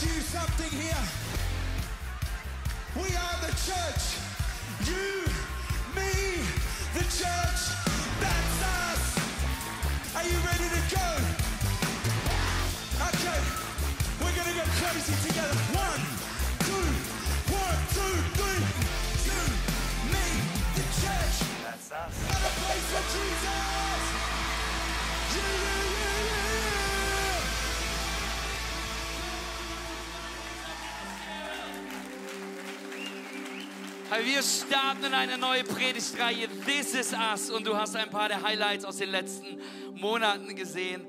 to you something here. We are the church. You, me, the church. That's us. Are you ready to go? Okay, we're gonna go crazy together. One, two, one, two, three. You, me, the church. That's us. And a place for Jesus. Yeah, yeah, yeah, yeah, Wir starten in eine neue Predigtreihe. This is us. Und du hast ein paar der Highlights aus den letzten Monaten gesehen.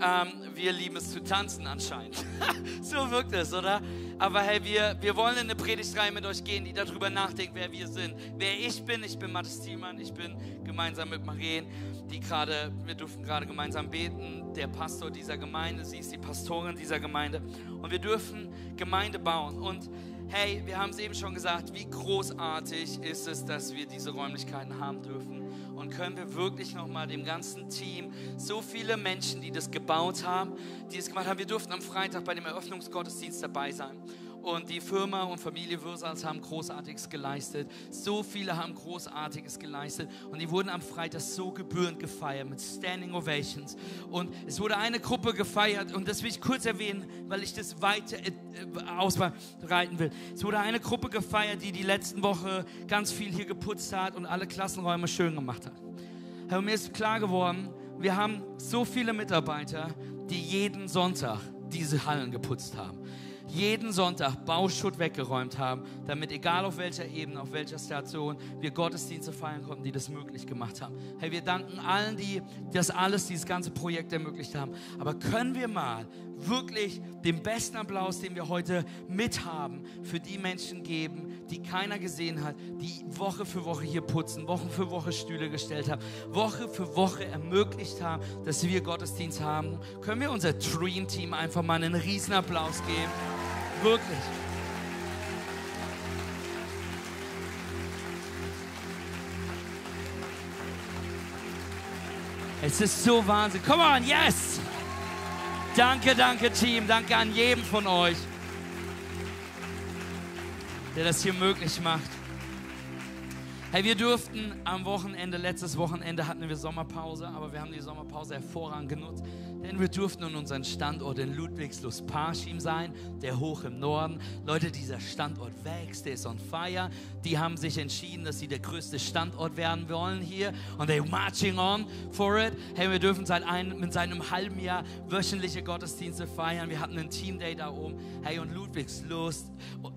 Ähm, wir lieben es zu tanzen anscheinend. so wirkt es, oder? Aber hey, wir, wir wollen in eine Predigtreihe mit euch gehen, die darüber nachdenkt, wer wir sind. Wer ich bin, ich bin Mathis Thielmann, ich bin gemeinsam mit Marien, die gerade, wir dürfen gerade gemeinsam beten, der Pastor dieser Gemeinde, sie ist die Pastorin dieser Gemeinde. Und wir dürfen Gemeinde bauen. Und hey, wir haben es eben schon gesagt, wie großartig ist es, dass wir diese Räumlichkeiten haben dürfen. Und können wir wirklich nochmal dem ganzen Team, so viele Menschen, die das gebaut haben, die es gemacht haben, wir durften am Freitag bei dem Eröffnungsgottesdienst dabei sein. Und die Firma und Familie Würsals haben Großartiges geleistet. So viele haben Großartiges geleistet. Und die wurden am Freitag so gebührend gefeiert mit Standing Ovations. Und es wurde eine Gruppe gefeiert. Und das will ich kurz erwähnen, weil ich das weiter äh, ausbreiten will. Es wurde eine Gruppe gefeiert, die die letzten Woche ganz viel hier geputzt hat und alle Klassenräume schön gemacht hat. Herr, mir ist klar geworden, wir haben so viele Mitarbeiter, die jeden Sonntag diese Hallen geputzt haben jeden Sonntag Bauschutt weggeräumt haben, damit egal auf welcher Ebene, auf welcher Station, wir Gottesdienste feiern konnten, die das möglich gemacht haben. Hey, wir danken allen, die das alles, dieses ganze Projekt ermöglicht haben. Aber können wir mal wirklich den besten Applaus, den wir heute mithaben, für die Menschen geben, die keiner gesehen hat, die Woche für Woche hier putzen, Woche für Woche Stühle gestellt haben, Woche für Woche ermöglicht haben, dass wir Gottesdienst haben. Können wir unser Dream Team einfach mal einen riesen Applaus geben? Wirklich. Es ist so Wahnsinn. Come on, yes! Danke, danke Team. Danke an jedem von euch, der das hier möglich macht. Hey, wir durften am Wochenende, letztes Wochenende hatten wir Sommerpause, aber wir haben die Sommerpause hervorragend genutzt, denn wir durften in unseren Standort in Ludwigslust-Parschim sein, der hoch im Norden. Leute, dieser Standort wächst, der ist on fire. Die haben sich entschieden, dass sie der größte Standort werden wollen hier und they marching on for it. Hey, wir dürfen seit einem, seit einem halben Jahr wöchentliche Gottesdienste feiern. Wir hatten einen Team Day da oben. Hey, und Ludwigslust,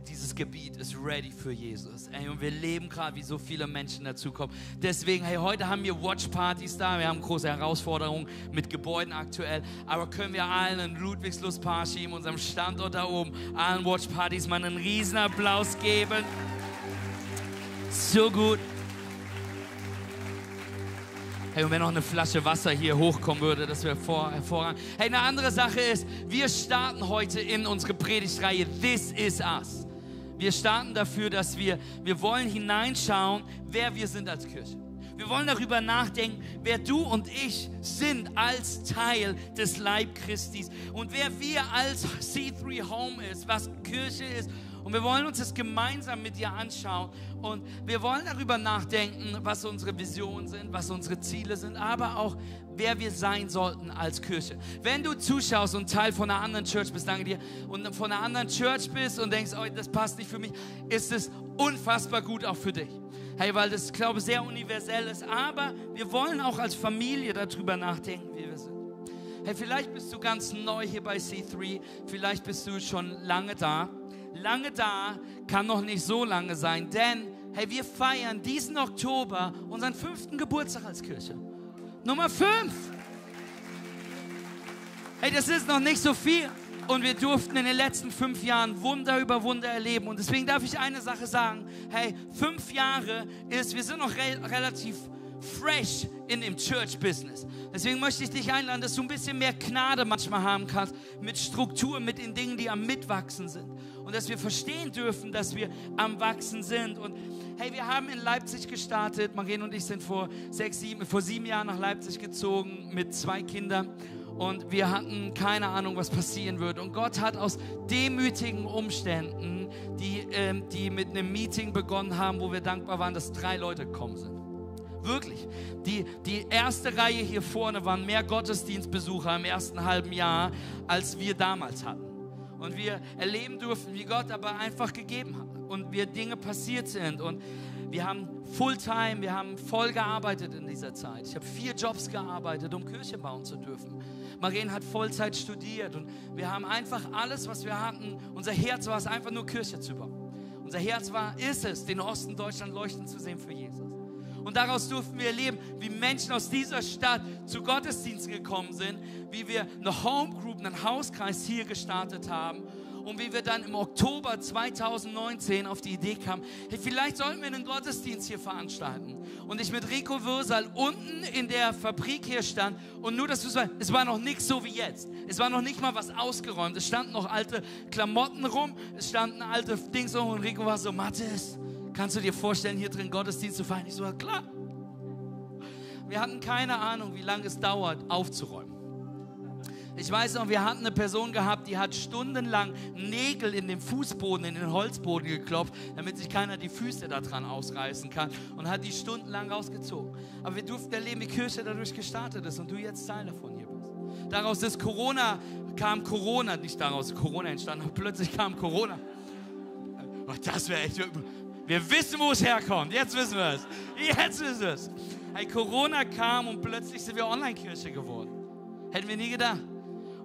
dieses Gebiet ist ready für Jesus. Hey, und wir leben gerade, wie so viele Menschen dazukommen. Deswegen, hey, heute haben wir Watchpartys da. Wir haben große Herausforderungen mit Gebäuden aktuell. Aber können wir allen in Ludwigslust Parschim, unserem Standort da oben, allen Watchpartys mal einen riesen Applaus geben? So gut. Hey, und wenn noch eine Flasche Wasser hier hochkommen würde, das wäre hervorragend. Hey, eine andere Sache ist, wir starten heute in unsere Predigtreihe This is Us. Wir starten dafür, dass wir, wir wollen hineinschauen, wer wir sind als Kirche. Wir wollen darüber nachdenken, wer du und ich sind als Teil des Leib Christis und wer wir als C3 Home ist, was Kirche ist. Und wir wollen uns das gemeinsam mit dir anschauen und wir wollen darüber nachdenken, was unsere Visionen sind, was unsere Ziele sind, aber auch, wer wir sein sollten als Kirche. Wenn du zuschaust und Teil von einer anderen Church bist, danke dir, und von einer anderen Church bist und denkst, oh, das passt nicht für mich, ist es unfassbar gut auch für dich. Hey, weil das, glaube ich, sehr universell ist. Aber wir wollen auch als Familie darüber nachdenken, wie wir sind. Hey, vielleicht bist du ganz neu hier bei C3, vielleicht bist du schon lange da. Lange da kann noch nicht so lange sein, denn hey, wir feiern diesen Oktober unseren fünften Geburtstag als Kirche. Nummer fünf. Hey, das ist noch nicht so viel. Und wir durften in den letzten fünf Jahren Wunder über Wunder erleben. Und deswegen darf ich eine Sache sagen. Hey, fünf Jahre ist, wir sind noch re relativ fresh in dem Church-Business. Deswegen möchte ich dich einladen, dass du ein bisschen mehr Gnade manchmal haben kannst mit Struktur, mit den Dingen, die am Mitwachsen sind. Und dass wir verstehen dürfen, dass wir am Wachsen sind. Und hey, wir haben in Leipzig gestartet. Marien und ich sind vor sechs, sieben, vor sieben Jahren nach Leipzig gezogen mit zwei Kindern. und wir hatten keine Ahnung, was passieren würde. Und Gott hat aus demütigen Umständen, die, ähm, die mit einem Meeting begonnen haben, wo wir dankbar waren, dass drei Leute gekommen sind. Wirklich. Die, die erste Reihe hier vorne waren mehr Gottesdienstbesucher im ersten halben Jahr, als wir damals hatten. Und wir erleben durften, wie Gott aber einfach gegeben hat und wie Dinge passiert sind. Und wir haben Fulltime, wir haben voll gearbeitet in dieser Zeit. Ich habe vier Jobs gearbeitet, um Kirche bauen zu dürfen. Marien hat Vollzeit studiert und wir haben einfach alles, was wir hatten. Unser Herz war es einfach nur Kirche zu bauen. Unser Herz war, ist es, den Osten Deutschland leuchten zu sehen für Jesus. Und daraus durften wir erleben, wie Menschen aus dieser Stadt zu Gottesdiensten gekommen sind, wie wir eine Home Group, einen Hauskreis hier gestartet haben und wie wir dann im Oktober 2019 auf die Idee kamen, hey, vielleicht sollten wir einen Gottesdienst hier veranstalten. Und ich mit Rico Würsal unten in der Fabrik hier stand und nur, dass du weißt, es war noch nichts so wie jetzt. Es war noch nicht mal was ausgeräumt. Es standen noch alte Klamotten rum, es standen alte Dings rum und Rico war so, Mathis, kannst du dir vorstellen, hier drin Gottesdienst zu feiern? Ich so, klar. Wir hatten keine Ahnung, wie lange es dauert, aufzuräumen. Ich weiß noch, wir hatten eine Person gehabt, die hat stundenlang Nägel in den Fußboden, in den Holzboden geklopft, damit sich keiner die Füße daran ausreißen kann und hat die stundenlang rausgezogen. Aber wir durften erleben, wie Kirche dadurch gestartet ist und du jetzt Teil davon hier bist. Daraus ist Corona, kam Corona, nicht daraus Corona entstanden, plötzlich kam Corona. Das wäre echt. Wir wissen, wo es herkommt. Jetzt wissen wir es. Jetzt wissen wir es. Hey, Corona kam und plötzlich sind wir Online-Kirche geworden. Hätten wir nie gedacht.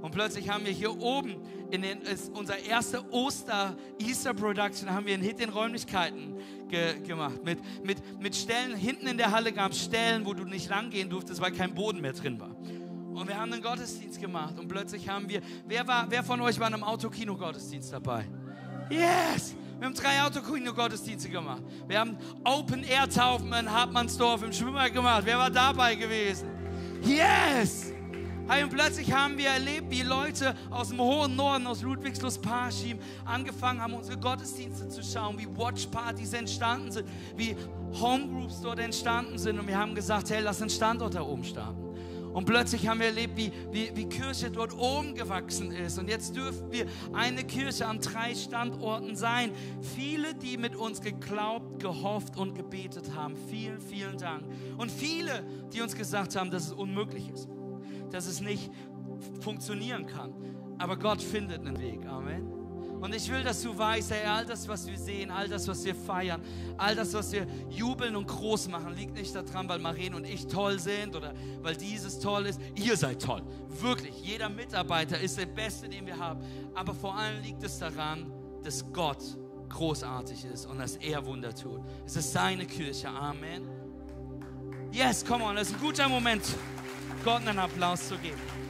Und plötzlich haben wir hier oben in den, ist unser erster Oster Easter Production haben wir einen Hit in Räumlichkeiten ge, gemacht mit, mit, mit Stellen hinten in der Halle gab es Stellen, wo du nicht langgehen durftest, weil kein Boden mehr drin war. Und wir haben einen Gottesdienst gemacht und plötzlich haben wir wer war wer von euch war in einem Autokino Gottesdienst dabei? Yes! Wir haben drei Autokino-Gottesdienste gemacht. Wir haben Open Air Taufen in Hartmannsdorf im Schwimmer gemacht. Wer war dabei gewesen? Yes! Und plötzlich haben wir erlebt, wie Leute aus dem hohen Norden, aus Ludwigslust Parchim, angefangen haben, unsere Gottesdienste zu schauen, wie Watchpartys entstanden sind, wie Homegroups dort entstanden sind. Und wir haben gesagt, hey, lass einen Standort da oben starten. Und plötzlich haben wir erlebt, wie, wie, wie Kirche dort oben gewachsen ist. Und jetzt dürfen wir eine Kirche an drei Standorten sein. Viele, die mit uns geglaubt, gehofft und gebetet haben. Vielen, vielen Dank. Und viele, die uns gesagt haben, dass es unmöglich ist dass es nicht funktionieren kann. Aber Gott findet einen Weg. Amen. Und ich will, dass du weißt, hey, all das, was wir sehen, all das, was wir feiern, all das, was wir jubeln und groß machen, liegt nicht daran, weil Maren und ich toll sind oder weil dieses toll ist. Ihr seid toll. Wirklich. Jeder Mitarbeiter ist der Beste, den wir haben. Aber vor allem liegt es daran, dass Gott großartig ist und dass er Wunder tut. Es ist seine Kirche. Amen. Yes, come on. Das ist ein guter Moment. Gott einen Applaus zu geben.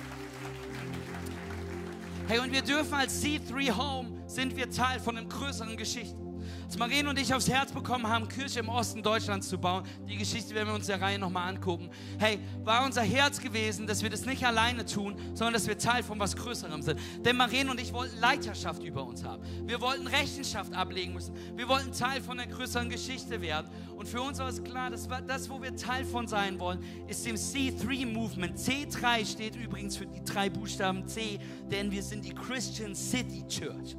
Hey, und wir dürfen als C3 Home, sind wir Teil von einem größeren Geschichte. Als Marien und ich aufs Herz bekommen haben, Kirche im Osten Deutschlands zu bauen, die Geschichte werden wir uns der Reihe nochmal angucken. Hey, war unser Herz gewesen, dass wir das nicht alleine tun, sondern dass wir Teil von was Größerem sind. Denn Marien und ich wollten Leiterschaft über uns haben. Wir wollten Rechenschaft ablegen müssen. Wir wollten Teil von einer größeren Geschichte werden. Und für uns war es klar, dass das, wo wir Teil von sein wollen, ist dem C3-Movement. C3 steht übrigens für die drei Buchstaben C, denn wir sind die Christian City Church.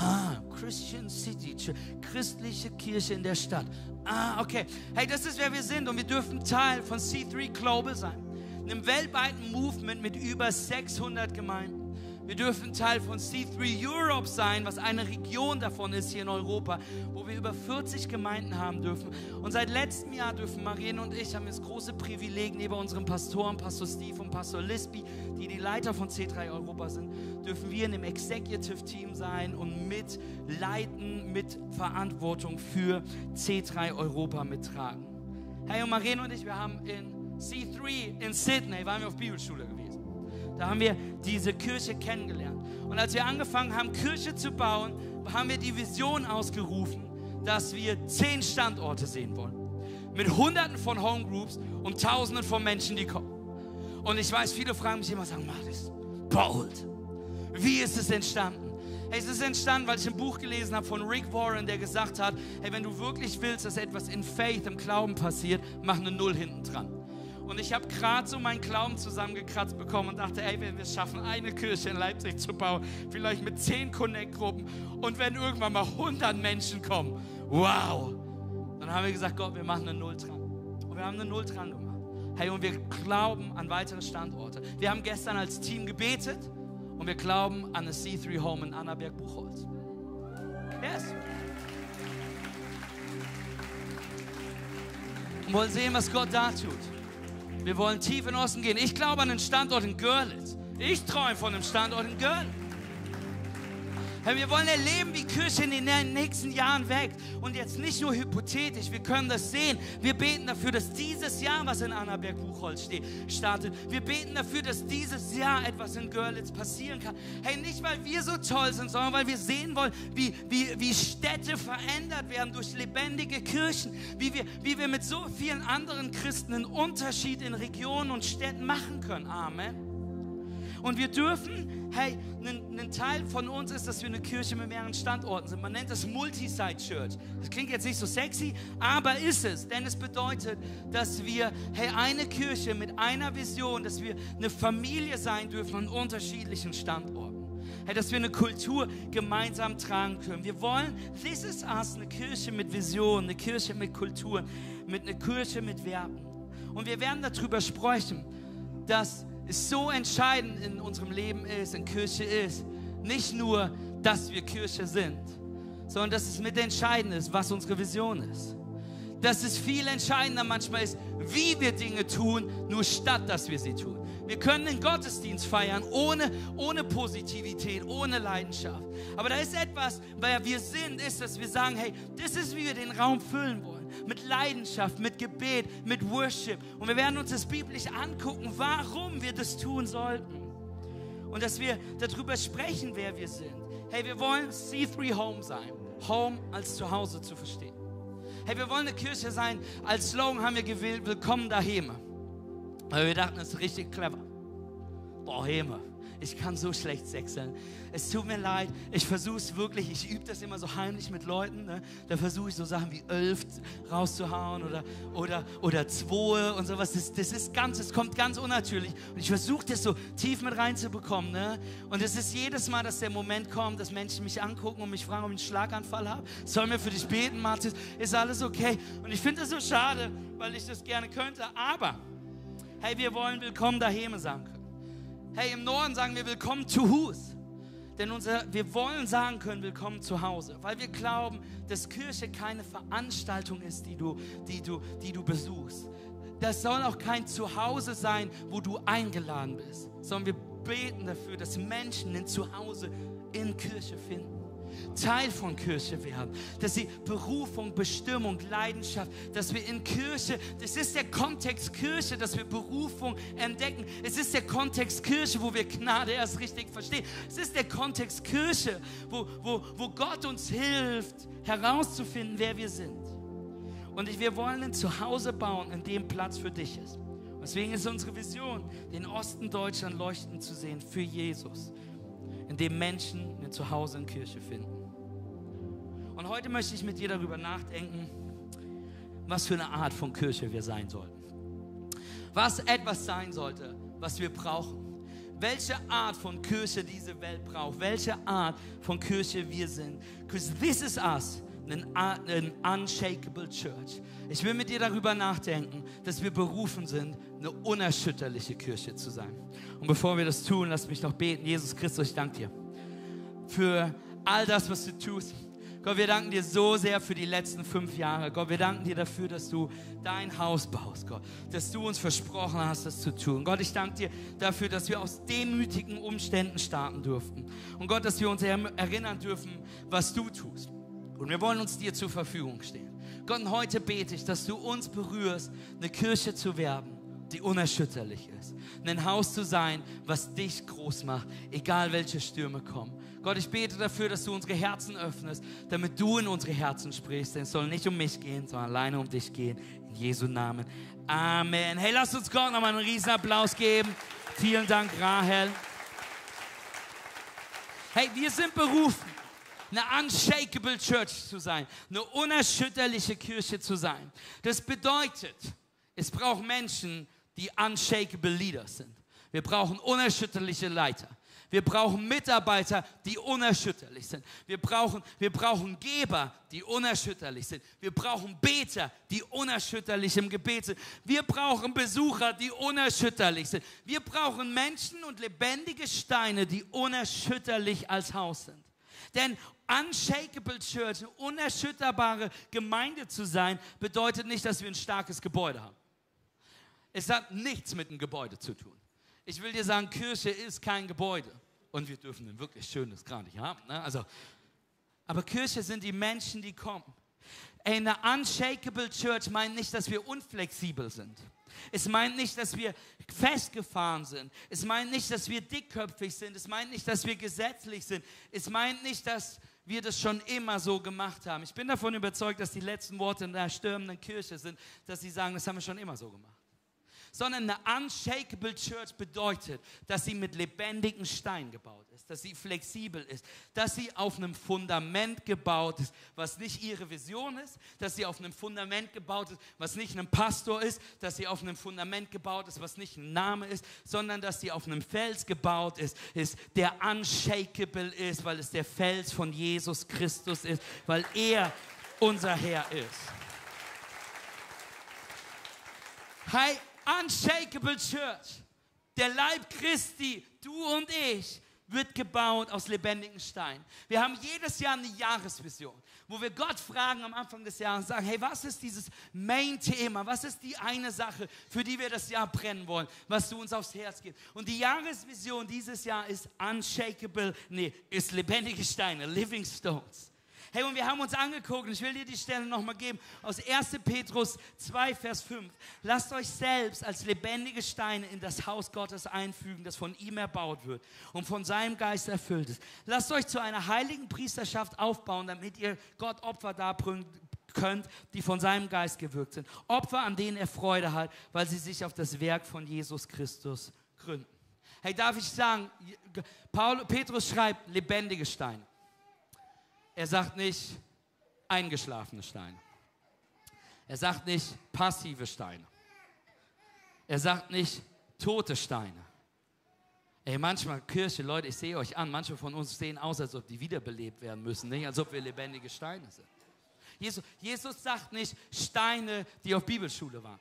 Ah, Christian City, christliche Kirche in der Stadt. Ah, okay. Hey, das ist wer wir sind und wir dürfen Teil von C3 Global sein. Einem weltweiten Movement mit über 600 Gemeinden. Wir dürfen Teil von C3 Europe sein, was eine Region davon ist hier in Europa, wo wir über 40 Gemeinden haben dürfen. Und seit letztem Jahr dürfen Marien und ich haben das große Privileg, neben unseren Pastoren, Pastor Steve und Pastor Lisby, die die Leiter von C3 Europa sind, dürfen wir in dem Executive Team sein und mitleiten, mit Verantwortung für C3 Europa mittragen. Hey, und Marien und ich, wir haben in C3 in Sydney, waren wir auf Bibelschule gewesen. Da haben wir diese Kirche kennengelernt. Und als wir angefangen haben, Kirche zu bauen, haben wir die Vision ausgerufen, dass wir zehn Standorte sehen wollen. Mit Hunderten von Homegroups und Tausenden von Menschen, die kommen. Und ich weiß, viele fragen mich immer, sagen, Martis, bold. Wie ist es entstanden? Hey, es ist entstanden, weil ich ein Buch gelesen habe von Rick Warren, der gesagt hat, hey, wenn du wirklich willst, dass etwas in Faith, im Glauben passiert, mach eine Null hinten dran. Und ich habe gerade so meinen Glauben zusammengekratzt bekommen und dachte, ey, wenn wir es schaffen, eine Kirche in Leipzig zu bauen, vielleicht mit zehn Connect-Gruppen und wenn irgendwann mal 100 Menschen kommen, wow. Dann haben wir gesagt, Gott, wir machen eine Null dran. Und wir haben eine Null dran gemacht. Hey, und wir glauben an weitere Standorte. Wir haben gestern als Team gebetet und wir glauben an eine C3 Home in Annaberg-Buchholz. Yes. Und wollen sehen, was Gott da tut. Wir wollen tief in den Osten gehen. Ich glaube an einen Standort in Görlitz. Ich träume von einem Standort in Görlitz. Herr, wir wollen erleben, wie Kirche in den nächsten Jahren wächst. Und jetzt nicht nur hypothetisch, wir können das sehen. Wir beten dafür, dass dieses Jahr, was in Annaberg-Buchholz steht, startet. Wir beten dafür, dass dieses Jahr etwas in Görlitz passieren kann. Hey, nicht weil wir so toll sind, sondern weil wir sehen wollen, wie, wie, wie Städte verändert werden durch lebendige Kirchen. Wie wir, wie wir mit so vielen anderen Christen einen Unterschied in Regionen und Städten machen können. Amen. Und wir dürfen, hey, ein, Teil von uns ist, dass wir eine Kirche mit mehreren Standorten sind. Man nennt das Multi-Site Church. Das klingt jetzt nicht so sexy, aber ist es. Denn es bedeutet, dass wir, hey, eine Kirche mit einer Vision, dass wir eine Familie sein dürfen an unterschiedlichen Standorten. Hey, dass wir eine Kultur gemeinsam tragen können. Wir wollen, this is us, eine Kirche mit Vision, eine Kirche mit Kultur, mit einer Kirche mit Werten. Und wir werden darüber sprechen, dass es so entscheidend in unserem Leben ist, in Kirche ist, nicht nur, dass wir Kirche sind, sondern dass es mit entscheidend ist, was unsere Vision ist. Dass es viel entscheidender manchmal ist, wie wir Dinge tun, nur statt dass wir sie tun. Wir können den Gottesdienst feiern ohne, ohne Positivität, ohne Leidenschaft. Aber da ist etwas, weil wir sind, ist, dass wir sagen, hey, das ist, wie wir den Raum füllen wollen mit Leidenschaft, mit Gebet, mit Worship. Und wir werden uns das biblisch angucken, warum wir das tun sollten. Und dass wir darüber sprechen, wer wir sind. Hey, wir wollen C3 Home sein. Home als Zuhause zu verstehen. Hey, wir wollen eine Kirche sein. Als Slogan haben wir gewählt, willkommen daheim. Weil wir dachten, das ist richtig clever. Daheim ich kann so schlecht sechseln. Es tut mir leid, ich versuche es wirklich, ich übe das immer so heimlich mit Leuten. Ne? Da versuche ich so Sachen wie elf rauszuhauen oder, oder, oder zwei und sowas. Das, das ist ganz, es kommt ganz unnatürlich. Und ich versuche das so tief mit reinzubekommen. Ne? Und es ist jedes Mal, dass der Moment kommt, dass Menschen mich angucken und mich fragen, ob ich einen Schlaganfall habe. Sollen wir für dich beten, Martin? Ist alles okay? Und ich finde das so schade, weil ich das gerne könnte. Aber, hey, wir wollen willkommen daheim sagen können. Hey, im Norden sagen wir willkommen zu Hus. Denn unser, wir wollen sagen können, willkommen zu Hause, weil wir glauben, dass Kirche keine Veranstaltung ist, die du, die du, die du besuchst. Das soll auch kein Zuhause sein, wo du eingeladen bist, sondern wir beten dafür, dass Menschen ein Zuhause in Kirche finden. Teil von Kirche werden, dass sie Berufung, Bestimmung, Leidenschaft, dass wir in Kirche, das ist der Kontext Kirche, dass wir Berufung entdecken. Es ist der Kontext Kirche, wo wir Gnade erst richtig verstehen. Es ist der Kontext Kirche, wo, wo, wo Gott uns hilft, herauszufinden, wer wir sind. Und wir wollen ein Zuhause bauen, in dem Platz für dich ist. Deswegen ist unsere Vision, den Osten Deutschland leuchten zu sehen für Jesus in dem Menschen ein Zuhause in Kirche finden. Und heute möchte ich mit dir darüber nachdenken, was für eine Art von Kirche wir sein sollten. Was etwas sein sollte, was wir brauchen. Welche Art von Kirche diese Welt braucht. Welche Art von Kirche wir sind. Because this is us ein unshakable church. Ich will mit dir darüber nachdenken, dass wir berufen sind, eine unerschütterliche Kirche zu sein. Und bevor wir das tun, lass mich noch beten. Jesus Christus, ich danke dir für all das, was du tust. Gott, wir danken dir so sehr für die letzten fünf Jahre. Gott, wir danken dir dafür, dass du dein Haus baust, Gott. Dass du uns versprochen hast, das zu tun. Gott, ich danke dir dafür, dass wir aus demütigen Umständen starten durften. Und Gott, dass wir uns erinnern dürfen, was du tust. Und wir wollen uns dir zur Verfügung stehen. Gott, und heute bete ich, dass du uns berührst, eine Kirche zu werden, die unerschütterlich ist. Ein Haus zu sein, was dich groß macht, egal welche Stürme kommen. Gott, ich bete dafür, dass du unsere Herzen öffnest, damit du in unsere Herzen sprichst. Denn es soll nicht um mich gehen, sondern alleine um dich gehen. In Jesu Namen. Amen. Hey, lass uns Gott nochmal einen riesen Applaus geben. Vielen Dank, Rahel. Hey, wir sind berufen eine unshakable Church zu sein, eine unerschütterliche Kirche zu sein. Das bedeutet, es braucht Menschen, die unshakable Leaders sind. Wir brauchen unerschütterliche Leiter. Wir brauchen Mitarbeiter, die unerschütterlich sind. Wir brauchen, wir brauchen Geber, die unerschütterlich sind. Wir brauchen Beter, die unerschütterlich im Gebet sind. Wir brauchen Besucher, die unerschütterlich sind. Wir brauchen Menschen und lebendige Steine, die unerschütterlich als Haus sind. Denn unshakable Church, eine unerschütterbare Gemeinde zu sein, bedeutet nicht, dass wir ein starkes Gebäude haben. Es hat nichts mit dem Gebäude zu tun. Ich will dir sagen, Kirche ist kein Gebäude. Und wir dürfen ein wirklich schönes gar nicht haben. Ne? Also, aber Kirche sind die Menschen, die kommen. Eine unshakable Church meint nicht, dass wir unflexibel sind. Es meint nicht, dass wir festgefahren sind. Es meint nicht, dass wir dickköpfig sind. Es meint nicht, dass wir gesetzlich sind. Es meint nicht, dass wir das schon immer so gemacht haben. Ich bin davon überzeugt, dass die letzten Worte in der stürmenden Kirche sind, dass sie sagen, das haben wir schon immer so gemacht sondern eine unshakable Church bedeutet, dass sie mit lebendigen Steinen gebaut ist, dass sie flexibel ist, dass sie auf einem Fundament gebaut ist, was nicht ihre Vision ist, dass sie auf einem Fundament gebaut ist, was nicht ein Pastor ist, dass sie auf einem Fundament gebaut ist, was nicht ein Name ist, sondern dass sie auf einem Fels gebaut ist, ist der unshakable ist, weil es der Fels von Jesus Christus ist, weil er unser Herr ist. Hi, Unshakable Church, der Leib Christi, du und ich, wird gebaut aus lebendigen Steinen. Wir haben jedes Jahr eine Jahresvision, wo wir Gott fragen am Anfang des Jahres, sagen, hey, was ist dieses Main-Thema? Was ist die eine Sache, für die wir das Jahr brennen wollen, was du uns aufs Herz gibst? Und die Jahresvision dieses Jahr ist unshakable, nee, ist lebendige Steine, living stones. Hey, und wir haben uns angeguckt, und ich will dir die Stelle nochmal geben, aus 1. Petrus 2, Vers 5. Lasst euch selbst als lebendige Steine in das Haus Gottes einfügen, das von ihm erbaut wird und von seinem Geist erfüllt ist. Lasst euch zu einer heiligen Priesterschaft aufbauen, damit ihr Gott Opfer darbringen könnt, die von seinem Geist gewirkt sind. Opfer, an denen er Freude hat, weil sie sich auf das Werk von Jesus Christus gründen. Hey, darf ich sagen, Paul, Petrus schreibt lebendige Steine. Er sagt nicht eingeschlafene Steine. Er sagt nicht passive Steine. Er sagt nicht tote Steine. Ey, manchmal Kirche, Leute, ich sehe euch an, manche von uns sehen aus, als ob die wiederbelebt werden müssen, nicht als ob wir lebendige Steine sind. Jesus, Jesus sagt nicht Steine, die auf Bibelschule waren.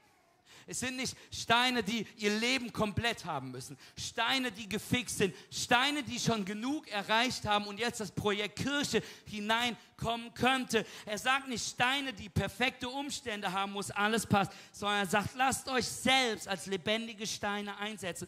Es sind nicht Steine, die ihr Leben komplett haben müssen. Steine, die gefixt sind. Steine, die schon genug erreicht haben und jetzt das Projekt Kirche hineinkommen könnte. Er sagt nicht Steine, die perfekte Umstände haben, muss alles passt, sondern er sagt, lasst euch selbst als lebendige Steine einsetzen.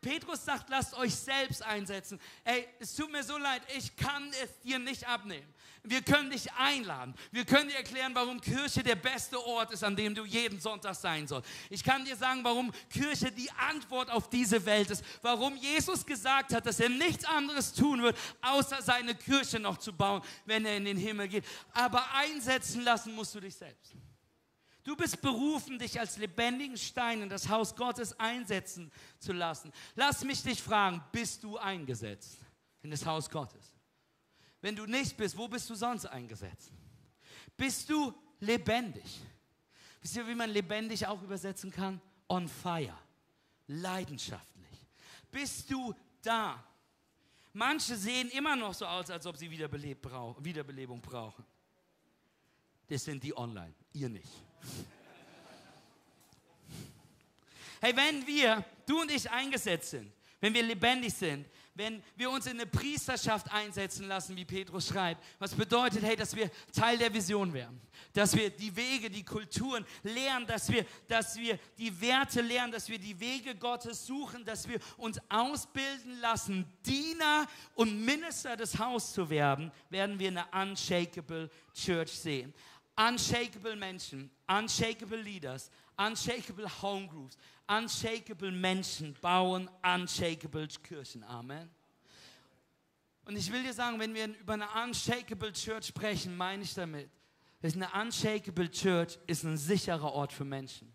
Petrus sagt, lasst euch selbst einsetzen. Ey, es tut mir so leid, ich kann es dir nicht abnehmen. Wir können dich einladen. Wir können dir erklären, warum Kirche der beste Ort ist, an dem du jeden Sonntag sein sollst. Ich kann dir sagen, warum Kirche die Antwort auf diese Welt ist. Warum Jesus gesagt hat, dass er nichts anderes tun wird, außer seine Kirche noch zu bauen, wenn er in den Himmel geht. Aber einsetzen lassen musst du dich selbst. Du bist berufen, dich als lebendigen Stein in das Haus Gottes einsetzen zu lassen. Lass mich dich fragen, bist du eingesetzt in das Haus Gottes? Wenn du nicht bist, wo bist du sonst eingesetzt? Bist du lebendig? Wisst ihr, wie man lebendig auch übersetzen kann? On fire, leidenschaftlich. Bist du da? Manche sehen immer noch so aus, als ob sie Wiederbelebung brauchen. Das sind die online, ihr nicht. Hey, wenn wir, du und ich eingesetzt sind, wenn wir lebendig sind, wenn wir uns in eine Priesterschaft einsetzen lassen, wie Petrus schreibt, was bedeutet, hey, dass wir Teil der Vision werden, dass wir die Wege, die Kulturen lernen, dass wir, dass wir die Werte lernen, dass wir die Wege Gottes suchen, dass wir uns ausbilden lassen, Diener und Minister des Hauses zu werden, werden wir eine unshakable Church sehen. Unshakable Menschen, unshakable Leaders, unshakable Home Groups, unshakable Menschen bauen unshakable Kirchen. Amen. Und ich will dir sagen, wenn wir über eine unshakable Church sprechen, meine ich damit, dass eine unshakable Church ist ein sicherer Ort für Menschen.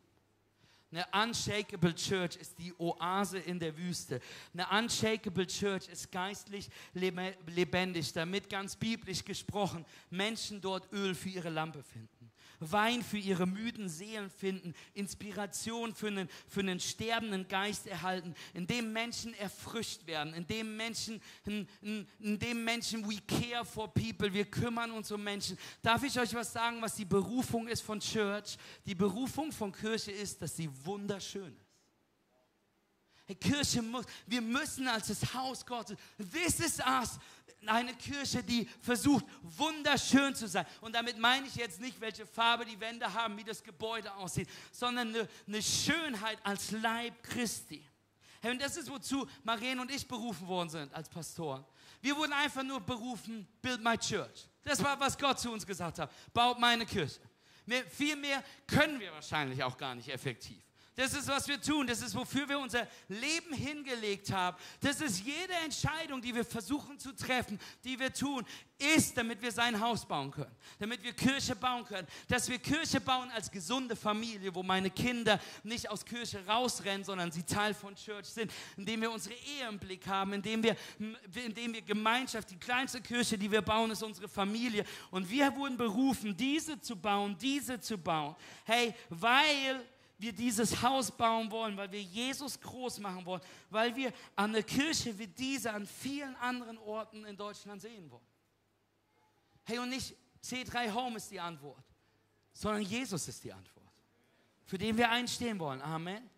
Eine unshakable Church ist die Oase in der Wüste. Eine unshakable Church ist geistlich lebendig, damit ganz biblisch gesprochen Menschen dort Öl für ihre Lampe finden Wein für ihre müden Seelen finden, Inspiration für einen, für einen sterbenden Geist erhalten, in dem Menschen erfrischt werden, in dem Menschen, in, in, in dem Menschen, we care for people, wir kümmern uns um Menschen. Darf ich euch was sagen, was die Berufung ist von Church? Die Berufung von Kirche ist, dass sie wunderschön ist. Kirche muss, wir müssen als das Haus Gottes, this is us, eine Kirche, die versucht, wunderschön zu sein. Und damit meine ich jetzt nicht, welche Farbe die Wände haben, wie das Gebäude aussieht, sondern eine, eine Schönheit als Leib Christi. Hey, und das ist, wozu Maren und ich berufen worden sind als Pastoren. Wir wurden einfach nur berufen, build my church. Das war, was Gott zu uns gesagt hat. Baut meine Kirche. Mehr, viel mehr können wir wahrscheinlich auch gar nicht effektiv. Das ist, was wir tun. Das ist, wofür wir unser Leben hingelegt haben. Das ist jede Entscheidung, die wir versuchen zu treffen, die wir tun, ist, damit wir sein Haus bauen können. Damit wir Kirche bauen können. Dass wir Kirche bauen als gesunde Familie, wo meine Kinder nicht aus Kirche rausrennen, sondern sie Teil von Church sind. Indem wir unsere Ehe im Blick haben. Indem wir, indem wir Gemeinschaft, die kleinste Kirche, die wir bauen, ist unsere Familie. Und wir wurden berufen, diese zu bauen, diese zu bauen. Hey, weil wir dieses Haus bauen wollen, weil wir Jesus groß machen wollen, weil wir eine Kirche wie diese an vielen anderen Orten in Deutschland sehen wollen. Hey, und nicht C3 Home ist die Antwort, sondern Jesus ist die Antwort, für den wir einstehen wollen. Amen.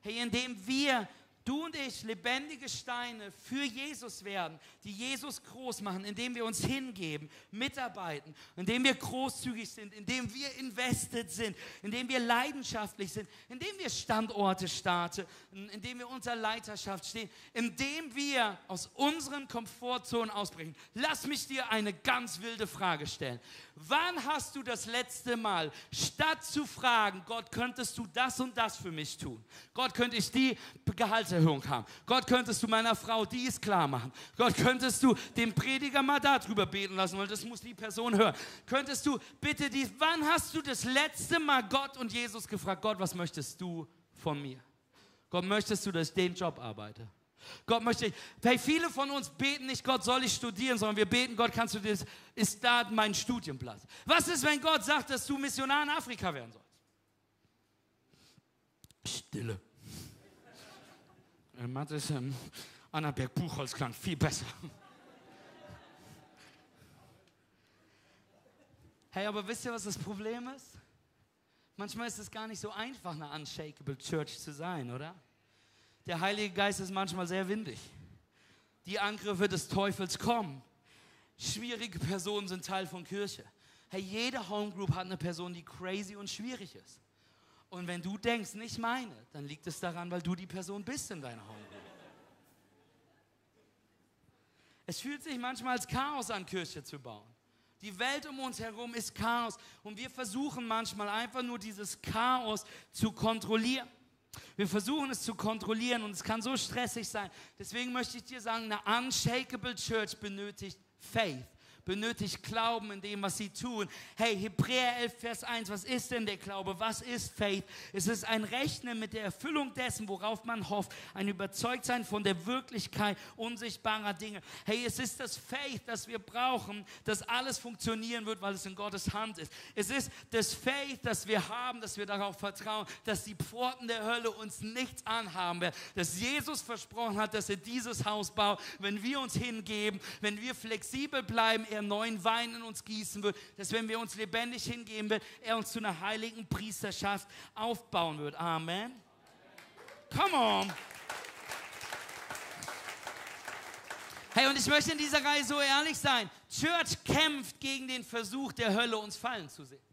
Hey, indem wir du und ich lebendige Steine für Jesus werden, die Jesus groß machen, indem wir uns hingeben, mitarbeiten, indem wir großzügig sind, indem wir invested sind, indem wir leidenschaftlich sind, indem wir Standorte starten, indem wir unter Leiterschaft stehen, indem wir aus unseren Komfortzonen ausbrechen. Lass mich dir eine ganz wilde Frage stellen. Wann hast du das letzte Mal, statt zu fragen, Gott, könntest du das und das für mich tun? Gott, könnte ich die Gehaltserhöhung haben? Gott, könntest du meiner Frau dies klar machen? Gott, könntest du den Prediger mal darüber beten lassen, weil das muss die Person hören. Könntest du bitte dies, wann hast du das letzte Mal Gott und Jesus gefragt, Gott, was möchtest du von mir? Gott, möchtest du, dass ich den Job arbeite? Gott möchte, hey, viele von uns beten nicht, Gott soll ich studieren, sondern wir beten, Gott, kannst du das, ist da mein Studienplatz? Was ist, wenn Gott sagt, dass du Missionar in Afrika werden sollst? Stille. Mathe ist im Annaberg Buchholz klang viel besser. Hey, aber wisst ihr, was das Problem ist? Manchmal ist es gar nicht so einfach, eine unshakable Church zu sein, oder? Der Heilige Geist ist manchmal sehr windig. Die Angriffe des Teufels kommen. Schwierige Personen sind Teil von Kirche. Hey, jede Homegroup hat eine Person, die crazy und schwierig ist. Und wenn du denkst, nicht meine, dann liegt es daran, weil du die Person bist in deiner Homegroup. Es fühlt sich manchmal als Chaos an, Kirche zu bauen. Die Welt um uns herum ist Chaos und wir versuchen manchmal einfach nur dieses Chaos zu kontrollieren. Wir versuchen es zu kontrollieren und es kann so stressig sein. Deswegen möchte ich dir sagen, eine unshakable Church benötigt Faith benötigt Glauben in dem, was sie tun. Hey, Hebräer 11, Vers 1, was ist denn der Glaube? Was ist Faith? Es ist ein Rechnen mit der Erfüllung dessen, worauf man hofft, ein Überzeugtsein von der Wirklichkeit unsichtbarer Dinge. Hey, es ist das Faith, das wir brauchen, dass alles funktionieren wird, weil es in Gottes Hand ist. Es ist das Faith, das wir haben, dass wir darauf vertrauen, dass die Pforten der Hölle uns nichts anhaben werden, dass Jesus versprochen hat, dass er dieses Haus baut, wenn wir uns hingeben, wenn wir flexibel bleiben, er neuen Wein in uns gießen wird, dass wenn wir uns lebendig hingeben wird, er uns zu einer heiligen Priesterschaft aufbauen wird. Amen. Come on. Hey, und ich möchte in dieser Reihe so ehrlich sein. Church kämpft gegen den Versuch der Hölle, uns fallen zu sehen.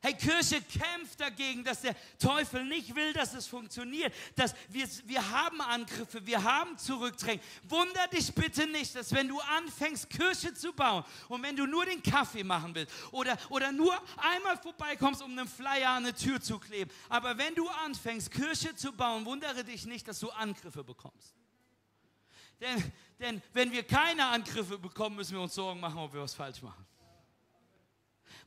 Hey, Kirche kämpft dagegen, dass der Teufel nicht will, dass es funktioniert. Dass wir, wir haben Angriffe, wir haben Zurückdrängen. Wunder dich bitte nicht, dass wenn du anfängst, Kirche zu bauen und wenn du nur den Kaffee machen willst oder, oder nur einmal vorbeikommst, um einen Flyer an eine Tür zu kleben, aber wenn du anfängst, Kirche zu bauen, wundere dich nicht, dass du Angriffe bekommst. Denn, denn wenn wir keine Angriffe bekommen, müssen wir uns Sorgen machen, ob wir was falsch machen.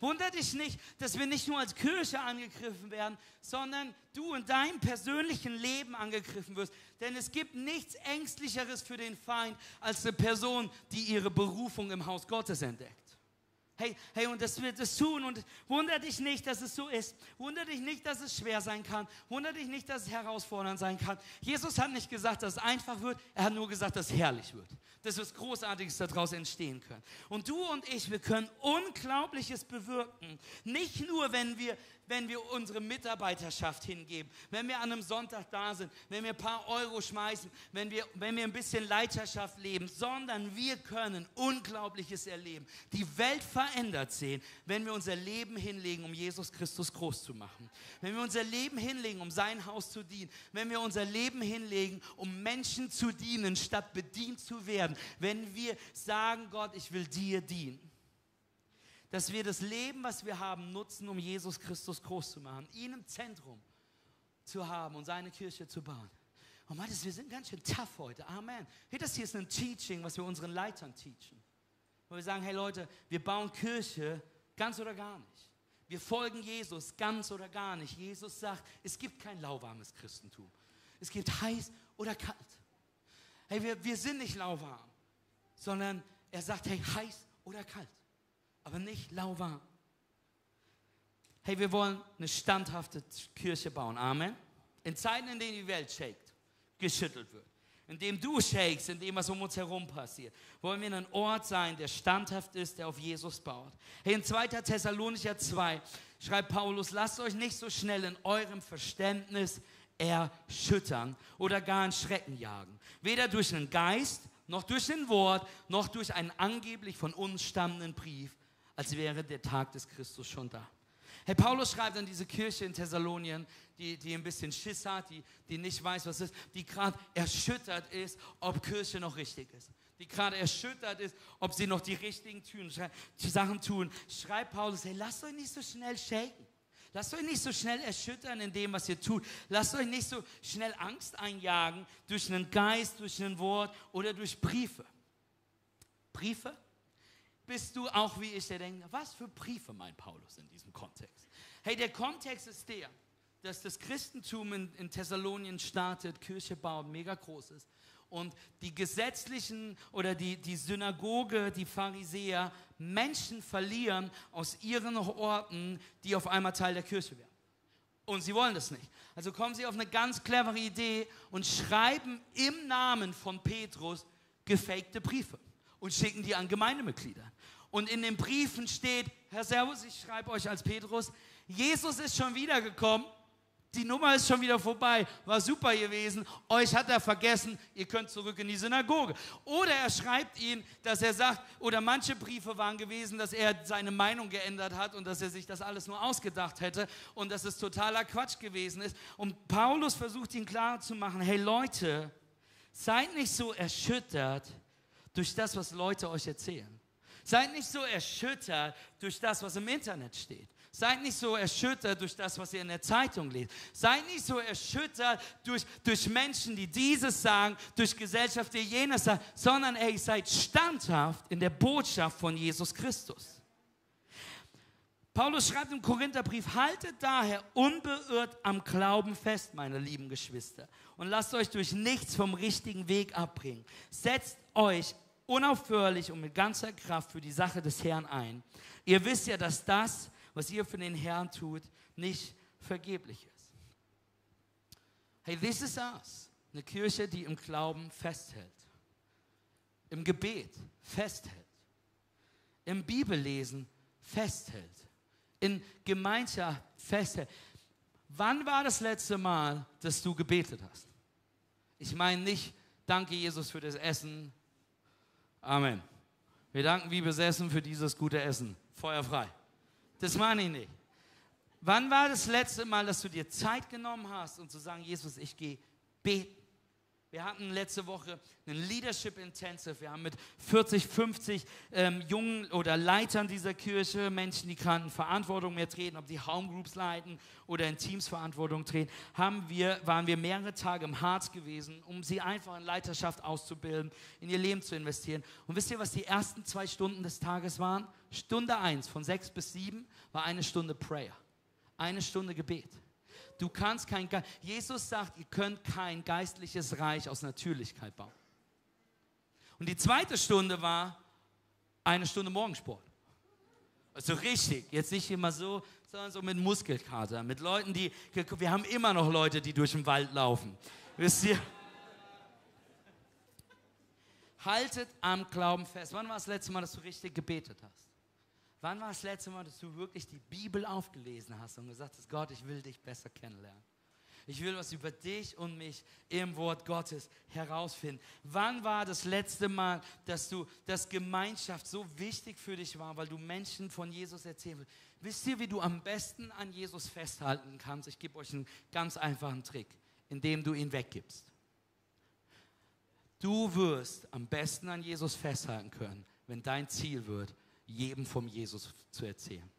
Wunder dich nicht, dass wir nicht nur als Kirche angegriffen werden, sondern du in deinem persönlichen Leben angegriffen wirst. Denn es gibt nichts Ängstlicheres für den Feind als eine Person, die ihre Berufung im Haus Gottes entdeckt. Hey, hey, und das wird es tun. Und wunder dich nicht, dass es so ist. Wunder dich nicht, dass es schwer sein kann. Wunder dich nicht, dass es herausfordernd sein kann. Jesus hat nicht gesagt, dass es einfach wird. Er hat nur gesagt, dass es herrlich wird. Dass was Großartiges daraus entstehen kann. Und du und ich, wir können Unglaubliches bewirken. Nicht nur, wenn wir wenn wir unsere Mitarbeiterschaft hingeben, wenn wir an einem Sonntag da sind, wenn wir ein paar Euro schmeißen, wenn wir, wenn wir ein bisschen Leiterschaft leben, sondern wir können Unglaubliches erleben, die Welt verändert sehen, wenn wir unser Leben hinlegen, um Jesus Christus groß zu machen. Wenn wir unser Leben hinlegen, um sein Haus zu dienen. Wenn wir unser Leben hinlegen, um Menschen zu dienen, statt bedient zu werden. Wenn wir sagen, Gott, ich will dir dienen dass wir das Leben, was wir haben, nutzen, um Jesus Christus groß zu machen, ihn im Zentrum zu haben und seine Kirche zu bauen. Und meint wir sind ganz schön tough heute. Amen. Das hier ist ein Teaching, was wir unseren Leitern teachen. Wo wir sagen, hey Leute, wir bauen Kirche ganz oder gar nicht. Wir folgen Jesus ganz oder gar nicht. Jesus sagt, es gibt kein lauwarmes Christentum. Es gibt heiß oder kalt. Hey, wir, wir sind nicht lauwarm, sondern er sagt, hey, heiß oder kalt aber nicht lauwarm. Hey, wir wollen eine standhafte Kirche bauen. Amen. In Zeiten, in denen die Welt shakt, geschüttelt wird, in dem du shakes, in dem, was um uns herum passiert, wollen wir ein Ort sein, der standhaft ist, der auf Jesus baut. Hey, in 2. Thessalonicher 2 schreibt Paulus, lasst euch nicht so schnell in eurem Verständnis erschüttern oder gar in Schrecken jagen. Weder durch einen Geist, noch durch ein Wort, noch durch einen angeblich von uns stammenden Brief, als wäre der Tag des Christus schon da. Herr Paulus schreibt an diese Kirche in Thessalonien, die, die ein bisschen Schiss hat, die, die nicht weiß, was ist, die gerade erschüttert ist, ob Kirche noch richtig ist. Die gerade erschüttert ist, ob sie noch die richtigen tun, die Sachen tun. Schreibt Paulus, hey, lasst euch nicht so schnell shaken. Lasst euch nicht so schnell erschüttern in dem, was ihr tut. Lasst euch nicht so schnell Angst einjagen durch einen Geist, durch ein Wort oder durch Briefe. Briefe bist du auch wie ich, der denkt, was für Briefe meint Paulus in diesem Kontext? Hey, der Kontext ist der, dass das Christentum in, in Thessalonien startet, Kirche baut, mega groß ist. Und die gesetzlichen oder die, die Synagoge, die Pharisäer, Menschen verlieren aus ihren Orten, die auf einmal Teil der Kirche werden. Und sie wollen das nicht. Also kommen sie auf eine ganz clevere Idee und schreiben im Namen von Petrus gefakte Briefe und schicken die an Gemeindemitglieder. Und in den Briefen steht, Herr Servus, ich schreibe euch als Petrus, Jesus ist schon wiedergekommen, die Nummer ist schon wieder vorbei, war super gewesen, euch hat er vergessen, ihr könnt zurück in die Synagoge. Oder er schreibt ihnen, dass er sagt, oder manche Briefe waren gewesen, dass er seine Meinung geändert hat und dass er sich das alles nur ausgedacht hätte und dass es totaler Quatsch gewesen ist. Und Paulus versucht ihn klar zu machen, hey Leute, seid nicht so erschüttert durch das, was Leute euch erzählen. Seid nicht so erschüttert durch das, was im Internet steht. Seid nicht so erschüttert durch das, was ihr in der Zeitung lest. Seid nicht so erschüttert durch, durch Menschen, die dieses sagen, durch Gesellschaft, die jenes sagen, sondern ey, seid standhaft in der Botschaft von Jesus Christus. Paulus schreibt im Korintherbrief, haltet daher unbeirrt am Glauben fest, meine lieben Geschwister, und lasst euch durch nichts vom richtigen Weg abbringen. Setzt euch unaufhörlich und mit ganzer Kraft für die Sache des Herrn ein. Ihr wisst ja, dass das, was ihr für den Herrn tut, nicht vergeblich ist. Hey, this is us. Eine Kirche, die im Glauben festhält. Im Gebet festhält. Im Bibellesen festhält. In Gemeinschaft festhält. Wann war das letzte Mal, dass du gebetet hast? Ich meine nicht, danke Jesus für das Essen, Amen. Wir danken wie besessen für dieses gute Essen. Feuerfrei. Das meine ich nicht. Wann war das letzte Mal, dass du dir Zeit genommen hast, um zu sagen, Jesus, ich gehe beten? Wir hatten letzte Woche einen Leadership Intensive. Wir haben mit 40, 50 ähm, Jungen oder Leitern dieser Kirche, Menschen, die gerade Verantwortung mehr treten, ob sie Homegroups leiten oder in Teams Verantwortung treten, haben wir, waren wir mehrere Tage im Harz gewesen, um sie einfach in Leiterschaft auszubilden, in ihr Leben zu investieren. Und wisst ihr, was die ersten zwei Stunden des Tages waren? Stunde eins von sechs bis sieben war eine Stunde Prayer, eine Stunde Gebet. Du kannst kein Ge Jesus sagt, ihr könnt kein geistliches Reich aus Natürlichkeit bauen. Und die zweite Stunde war eine Stunde Morgensport. Also richtig, jetzt nicht immer so, sondern so mit Muskelkater, mit Leuten, die, wir haben immer noch Leute, die durch den Wald laufen. Wisst ihr? Haltet am Glauben fest. Wann war das letzte Mal, dass du richtig gebetet hast? Wann war das letzte Mal, dass du wirklich die Bibel aufgelesen hast und gesagt hast, Gott, ich will dich besser kennenlernen? Ich will was über dich und mich im Wort Gottes herausfinden. Wann war das letzte Mal, dass du, dass Gemeinschaft so wichtig für dich war, weil du Menschen von Jesus erzählen willst? Wisst ihr, wie du am besten an Jesus festhalten kannst? Ich gebe euch einen ganz einfachen Trick, indem du ihn weggibst. Du wirst am besten an Jesus festhalten können, wenn dein Ziel wird, jedem vom Jesus zu erzählen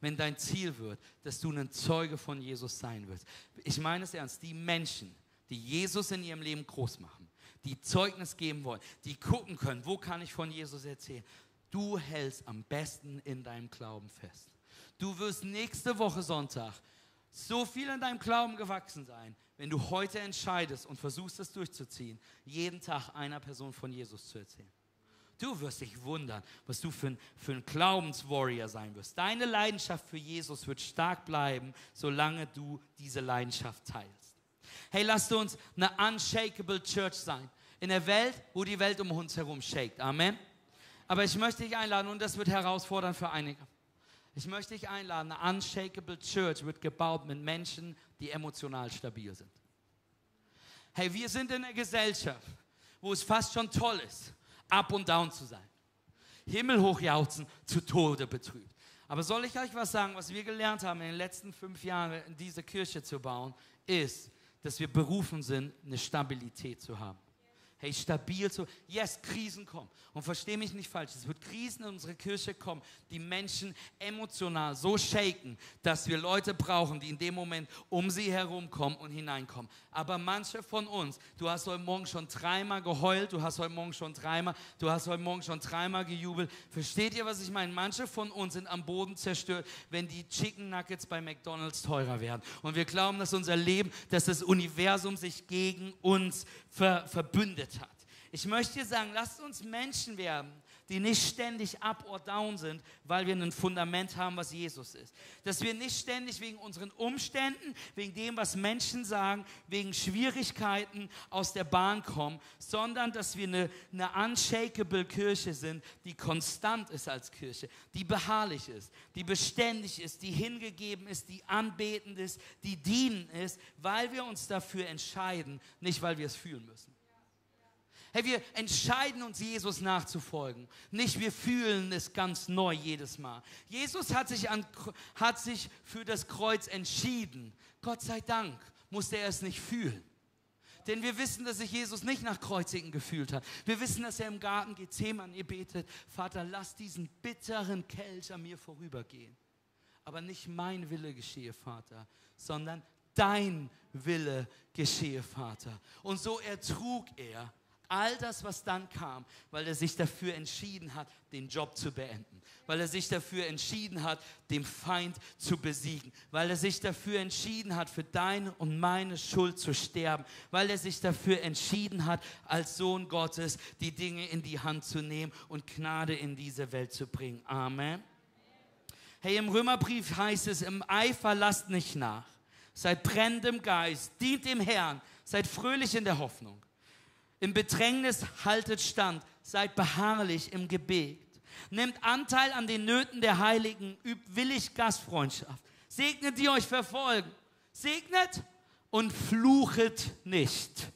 wenn dein Ziel wird, dass du ein Zeuge von Jesus sein wirst. Ich meine es ernst, die Menschen, die Jesus in ihrem Leben groß machen, die Zeugnis geben wollen, die gucken können, wo kann ich von Jesus erzählen. Du hältst am besten in deinem Glauben fest. Du wirst nächste Woche Sonntag so viel in deinem Glauben gewachsen sein, wenn du heute entscheidest und versuchst es durchzuziehen, jeden Tag einer Person von Jesus zu erzählen. Du wirst dich wundern, was du für ein, für ein Glaubenswarrior sein wirst. Deine Leidenschaft für Jesus wird stark bleiben, solange du diese Leidenschaft teilst. Hey, lasst uns eine unshakable Church sein. In der Welt, wo die Welt um uns herum shakt. Amen. Aber ich möchte dich einladen, und das wird herausfordernd für einige. Ich möchte dich einladen, eine unshakable Church wird gebaut mit Menschen, die emotional stabil sind. Hey, wir sind in einer Gesellschaft, wo es fast schon toll ist, up und down zu sein. Himmelhoch jauchzen, zu Tode betrübt. Aber soll ich euch was sagen, was wir gelernt haben in den letzten fünf Jahren in diese Kirche zu bauen, ist, dass wir berufen sind, eine Stabilität zu haben hey, stabil zu. Yes, Krisen kommen. Und verstehe mich nicht falsch, es wird Krisen in unsere Kirche kommen, die Menschen emotional so shaken, dass wir Leute brauchen, die in dem Moment um sie herum kommen und hineinkommen. Aber manche von uns, du hast heute Morgen schon dreimal geheult, du hast heute Morgen schon dreimal, du hast heute Morgen schon dreimal gejubelt. Versteht ihr, was ich meine? Manche von uns sind am Boden zerstört, wenn die Chicken Nuggets bei McDonald's teurer werden. Und wir glauben, dass unser Leben, dass das Universum sich gegen uns ver verbündet. Ich möchte dir sagen, lasst uns Menschen werden, die nicht ständig up or down sind, weil wir ein Fundament haben, was Jesus ist. Dass wir nicht ständig wegen unseren Umständen, wegen dem, was Menschen sagen, wegen Schwierigkeiten aus der Bahn kommen, sondern dass wir eine, eine unshakable Kirche sind, die konstant ist als Kirche, die beharrlich ist, die beständig ist, die hingegeben ist, die anbetend ist, die dienen ist, weil wir uns dafür entscheiden, nicht weil wir es fühlen müssen. Hey, wir entscheiden uns, Jesus nachzufolgen. Nicht, wir fühlen es ganz neu jedes Mal. Jesus hat sich, an, hat sich für das Kreuz entschieden. Gott sei Dank musste er es nicht fühlen. Denn wir wissen, dass sich Jesus nicht nach Kreuzigen gefühlt hat. Wir wissen, dass er im Garten Gethsemane betet, Vater, lass diesen bitteren Kelch an mir vorübergehen. Aber nicht mein Wille geschehe, Vater, sondern dein Wille geschehe, Vater. Und so ertrug er All das, was dann kam, weil er sich dafür entschieden hat, den Job zu beenden, weil er sich dafür entschieden hat, den Feind zu besiegen, weil er sich dafür entschieden hat, für deine und meine Schuld zu sterben, weil er sich dafür entschieden hat, als Sohn Gottes die Dinge in die Hand zu nehmen und Gnade in diese Welt zu bringen. Amen. Hey, im Römerbrief heißt es, im Eifer lasst nicht nach, seid brennendem Geist, dient dem Herrn, seid fröhlich in der Hoffnung. Im Bedrängnis haltet stand, seid beharrlich im Gebet. Nehmt Anteil an den Nöten der Heiligen, übt willig Gastfreundschaft. Segnet, die euch verfolgen. Segnet und fluchet nicht.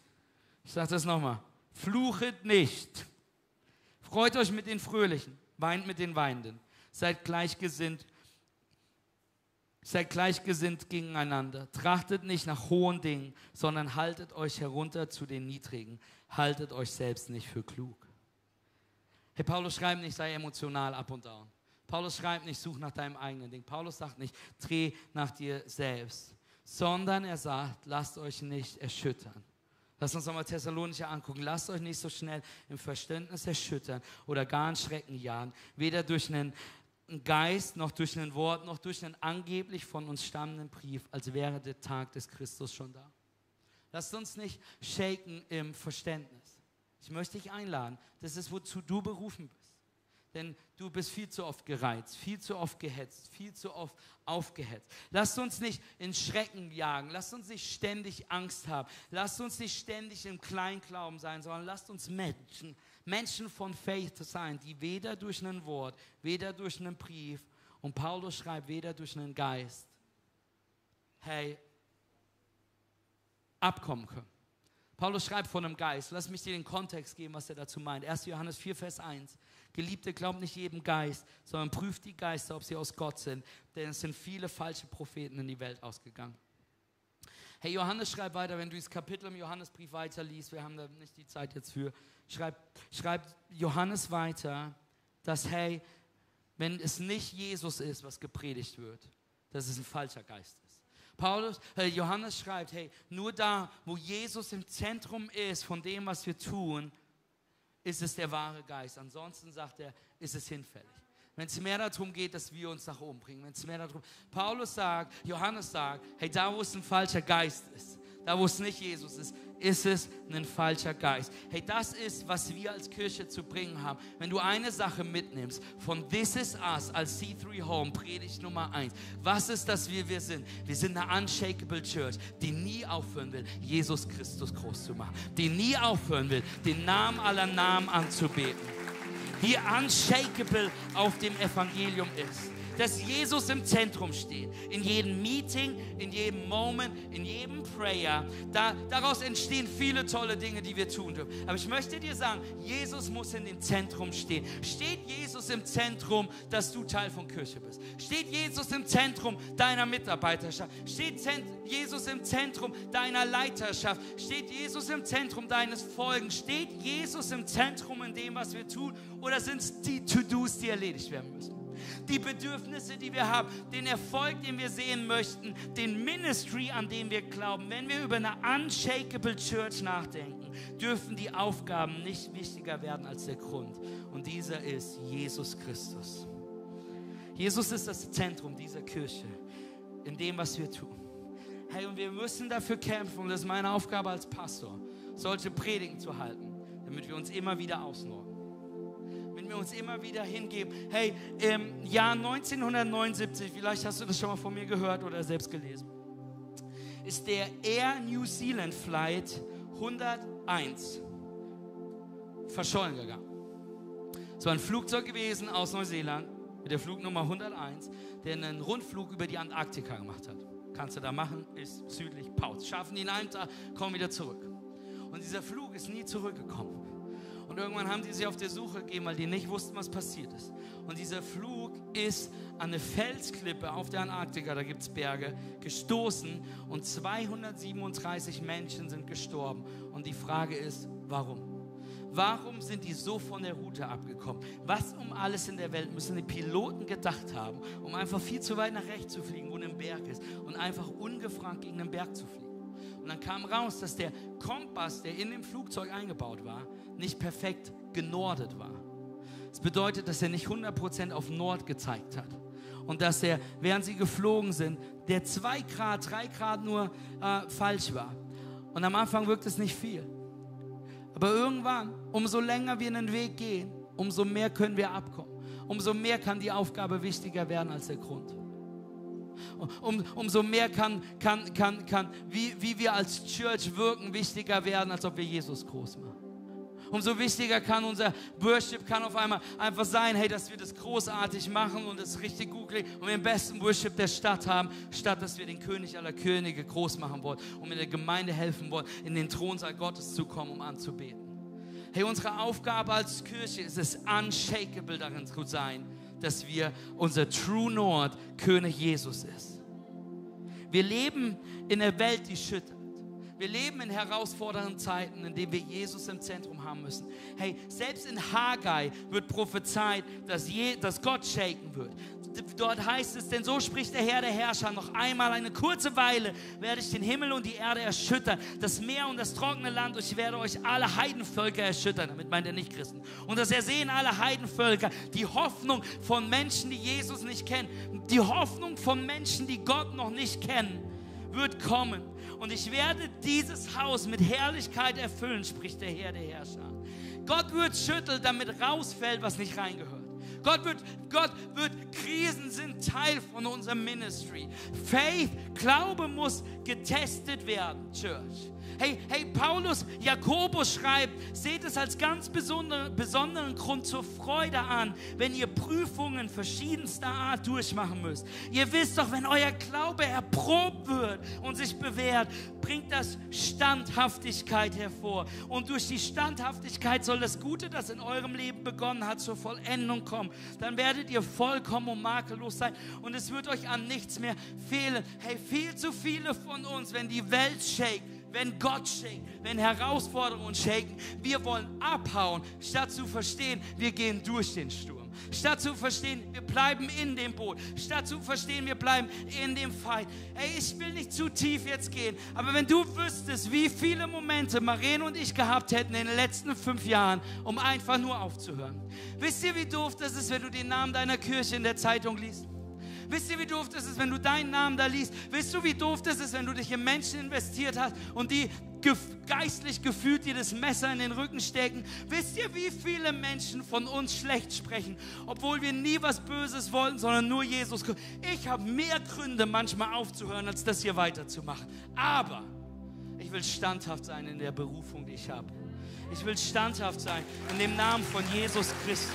Ich sage das nochmal. Fluchet nicht. Freut euch mit den Fröhlichen, weint mit den Weinenden. Seid gleichgesinnt Seid gleichgesinnt gegeneinander. Trachtet nicht nach hohen Dingen, sondern haltet euch herunter zu den Niedrigen. Haltet euch selbst nicht für klug. Hey, Paulus schreibt nicht, sei emotional up und down. Paulus schreibt nicht, such nach deinem eigenen Ding. Paulus sagt nicht, dreh nach dir selbst. Sondern er sagt, lasst euch nicht erschüttern. Lasst uns nochmal Thessalonicher angucken. Lasst euch nicht so schnell im Verständnis erschüttern oder gar in Schrecken jagen. Weder durch einen Geist, noch durch ein Wort, noch durch einen angeblich von uns stammenden Brief, als wäre der Tag des Christus schon da. Lasst uns nicht shaken im Verständnis. Ich möchte dich einladen, das ist, wozu du berufen bist. Denn du bist viel zu oft gereizt, viel zu oft gehetzt, viel zu oft aufgehetzt. Lasst uns nicht in Schrecken jagen, lasst uns nicht ständig Angst haben, lasst uns nicht ständig im Kleinglauben sein, sondern lasst uns Menschen, Menschen von Faith sein, die weder durch ein Wort, weder durch einen Brief, und Paulus schreibt, weder durch einen Geist, hey, abkommen können. Paulus schreibt von einem Geist. Lass mich dir den Kontext geben, was er dazu meint. 1. Johannes 4, Vers 1. Geliebte, glaubt nicht jedem Geist, sondern prüft die Geister, ob sie aus Gott sind. Denn es sind viele falsche Propheten in die Welt ausgegangen. Hey, Johannes schreibt weiter, wenn du das Kapitel im Johannesbrief weiterliest, wir haben da nicht die Zeit jetzt für, schreibt, schreibt Johannes weiter, dass, hey, wenn es nicht Jesus ist, was gepredigt wird, dass es ein falscher Geist ist. Paulus, äh, Johannes schreibt, hey, nur da, wo Jesus im Zentrum ist von dem, was wir tun, ist es der wahre Geist. Ansonsten sagt er, ist es hinfällig. Wenn es mehr darum geht, dass wir uns nach oben bringen, wenn es mehr darum, Paulus sagt, Johannes sagt, hey, da wo es ein falscher Geist ist, da wo es nicht Jesus ist, ist es ein falscher Geist. Hey, das ist, was wir als Kirche zu bringen haben. Wenn du eine Sache mitnimmst von This is Us als C3 Home, Predigt Nummer 1, was ist das, wie wir sind? Wir sind eine unshakable Church, die nie aufhören will, Jesus Christus groß zu machen, die nie aufhören will, den Namen aller Namen anzubeten, die unshakable auf dem Evangelium ist dass Jesus im Zentrum steht. In jedem Meeting, in jedem Moment, in jedem Prayer. Da, daraus entstehen viele tolle Dinge, die wir tun dürfen. Aber ich möchte dir sagen, Jesus muss in dem Zentrum stehen. Steht Jesus im Zentrum, dass du Teil von Kirche bist? Steht Jesus im Zentrum deiner Mitarbeiterschaft? Steht Jesus im Zentrum deiner Leiterschaft? Steht Jesus im Zentrum deines Folgens? Steht Jesus im Zentrum in dem, was wir tun? Oder sind es die To-Dos, die erledigt werden müssen? Die Bedürfnisse, die wir haben, den Erfolg, den wir sehen möchten, den Ministry, an dem wir glauben. Wenn wir über eine unshakable Church nachdenken, dürfen die Aufgaben nicht wichtiger werden als der Grund. Und dieser ist Jesus Christus. Jesus ist das Zentrum dieser Kirche, in dem, was wir tun. Hey, und wir müssen dafür kämpfen, und das ist meine Aufgabe als Pastor, solche Predigen zu halten, damit wir uns immer wieder ausnorden wenn wir uns immer wieder hingeben. Hey, im Jahr 1979, vielleicht hast du das schon mal von mir gehört oder selbst gelesen, ist der Air New Zealand Flight 101 verschollen gegangen. Es war ein Flugzeug gewesen aus Neuseeland mit der Flugnummer 101, der einen Rundflug über die Antarktika gemacht hat. Kannst du da machen, ist südlich Pauz. Schaffen die in einem Tag, kommen wieder zurück. Und dieser Flug ist nie zurückgekommen. Und irgendwann haben die sich auf der Suche gegeben, weil die nicht wussten, was passiert ist. Und dieser Flug ist an eine Felsklippe auf der Antarktika, da gibt es Berge, gestoßen und 237 Menschen sind gestorben. Und die Frage ist, warum? Warum sind die so von der Route abgekommen? Was um alles in der Welt müssen die Piloten gedacht haben, um einfach viel zu weit nach rechts zu fliegen, wo ein Berg ist, und einfach ungefragt gegen den Berg zu fliegen? Und dann kam raus, dass der Kompass, der in dem Flugzeug eingebaut war, nicht perfekt genordet war. Das bedeutet, dass er nicht 100% auf Nord gezeigt hat. Und dass er, während sie geflogen sind, der 2 Grad, 3 Grad nur äh, falsch war. Und am Anfang wirkt es nicht viel. Aber irgendwann, umso länger wir einen Weg gehen, umso mehr können wir abkommen. Umso mehr kann die Aufgabe wichtiger werden als der Grund. Um, umso mehr kann, kann, kann, kann wie, wie wir als Church wirken, wichtiger werden, als ob wir Jesus groß machen umso wichtiger kann unser Worship kann auf einmal einfach sein, hey, dass wir das großartig machen und es richtig gut klingt und wir den besten Worship der Stadt haben, statt dass wir den König aller Könige groß machen wollen und in der Gemeinde helfen wollen, in den Thronsaal Gottes zu kommen, um anzubeten. Hey, unsere Aufgabe als Kirche ist es, unshakable darin zu sein, dass wir unser True Nord König Jesus ist. Wir leben in einer Welt, die schüttert. Wir leben in herausfordernden Zeiten, in denen wir Jesus im Zentrum haben müssen. Hey, selbst in Haggai wird prophezeit, dass, je, dass Gott shaken wird. Dort heißt es, denn so spricht der Herr der Herrscher, noch einmal eine kurze Weile werde ich den Himmel und die Erde erschüttern, das Meer und das trockene Land, und ich werde euch alle Heidenvölker erschüttern. Damit meint er nicht Christen. Und das ersehen alle Heidenvölker, die Hoffnung von Menschen, die Jesus nicht kennen, die Hoffnung von Menschen, die Gott noch nicht kennen, wird kommen und ich werde dieses Haus mit Herrlichkeit erfüllen, spricht der Herr der Herrscher. Gott wird schütteln, damit rausfällt, was nicht reingehört. Gott wird, Gott wird, Krisen sind Teil von unserem Ministry. Faith, Glaube muss getestet werden, Church. Hey, hey, Paulus, Jakobus schreibt, seht es als ganz besondere, besonderen Grund zur Freude an, wenn ihr Prüfungen verschiedenster Art durchmachen müsst. Ihr wisst doch, wenn euer Glaube erprobt wird und sich bewährt, bringt das Standhaftigkeit hervor. Und durch die Standhaftigkeit soll das Gute, das in eurem Leben begonnen hat, zur Vollendung kommen. Dann werdet ihr vollkommen und makellos sein und es wird euch an nichts mehr fehlen. Hey, viel zu viele von uns, wenn die Welt shake, wenn Gott shakt, wenn Herausforderungen shaken, wir wollen abhauen, statt zu verstehen, wir gehen durch den Sturm. Statt zu verstehen, wir bleiben in dem Boot. Statt zu verstehen, wir bleiben in dem Fight. Ey, ich will nicht zu tief jetzt gehen, aber wenn du wüsstest, wie viele Momente Maren und ich gehabt hätten in den letzten fünf Jahren, um einfach nur aufzuhören. Wisst ihr, wie doof das ist, wenn du den Namen deiner Kirche in der Zeitung liest? Wisst ihr, wie doof das ist, wenn du deinen Namen da liest? Wisst du, wie doof das ist, wenn du dich in Menschen investiert hast und die geistlich gefühlt dir das Messer in den Rücken stecken? Wisst ihr, wie viele Menschen von uns schlecht sprechen, obwohl wir nie was Böses wollten, sondern nur Jesus? Ich habe mehr Gründe, manchmal aufzuhören, als das hier weiterzumachen. Aber ich will standhaft sein in der Berufung, die ich habe. Ich will standhaft sein in dem Namen von Jesus Christus.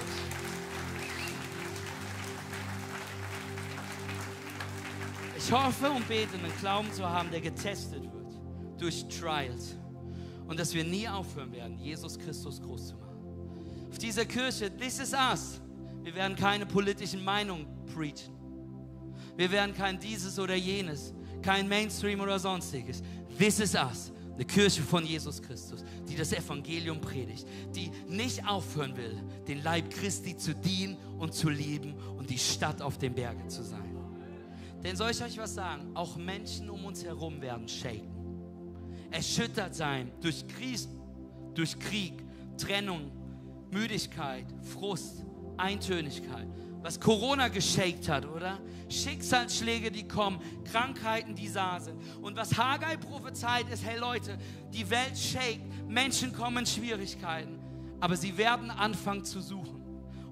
Ich hoffe und bete, einen Glauben zu haben, der getestet wird durch Trials. Und dass wir nie aufhören werden, Jesus Christus groß zu machen. Auf dieser Kirche, this is us. Wir werden keine politischen Meinungen preachen. Wir werden kein dieses oder jenes, kein Mainstream oder sonstiges. This is us. Eine Kirche von Jesus Christus, die das Evangelium predigt, die nicht aufhören will, den Leib Christi zu dienen und zu lieben und die Stadt auf den Bergen zu sein. Denn soll ich euch was sagen? Auch Menschen um uns herum werden shaken. Erschüttert sein durch Krieg, durch Krieg, Trennung, Müdigkeit, Frust, Eintönigkeit. Was Corona geschakt hat, oder? Schicksalsschläge, die kommen, Krankheiten, die da sind. Und was Haggai prophezeit ist, hey Leute, die Welt shakt, Menschen kommen in Schwierigkeiten, aber sie werden anfangen zu suchen.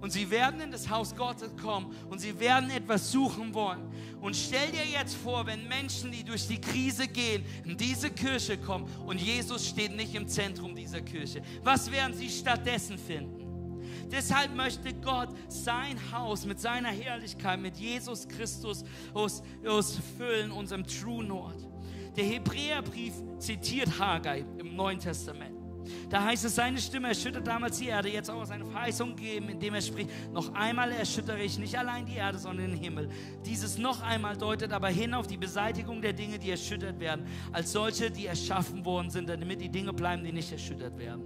Und sie werden in das Haus Gottes kommen und sie werden etwas suchen wollen. Und stell dir jetzt vor, wenn Menschen, die durch die Krise gehen, in diese Kirche kommen und Jesus steht nicht im Zentrum dieser Kirche. Was werden sie stattdessen finden? Deshalb möchte Gott sein Haus mit seiner Herrlichkeit, mit Jesus Christus ausfüllen, unserem True North. Der Hebräerbrief zitiert Haggai im Neuen Testament. Da heißt es, seine Stimme erschüttert damals die Erde, jetzt auch seine Verheißung geben, indem er spricht, noch einmal erschüttere ich nicht allein die Erde, sondern den Himmel. Dieses noch einmal deutet aber hin auf die Beseitigung der Dinge, die erschüttert werden, als solche, die erschaffen worden sind, damit die Dinge bleiben, die nicht erschüttert werden.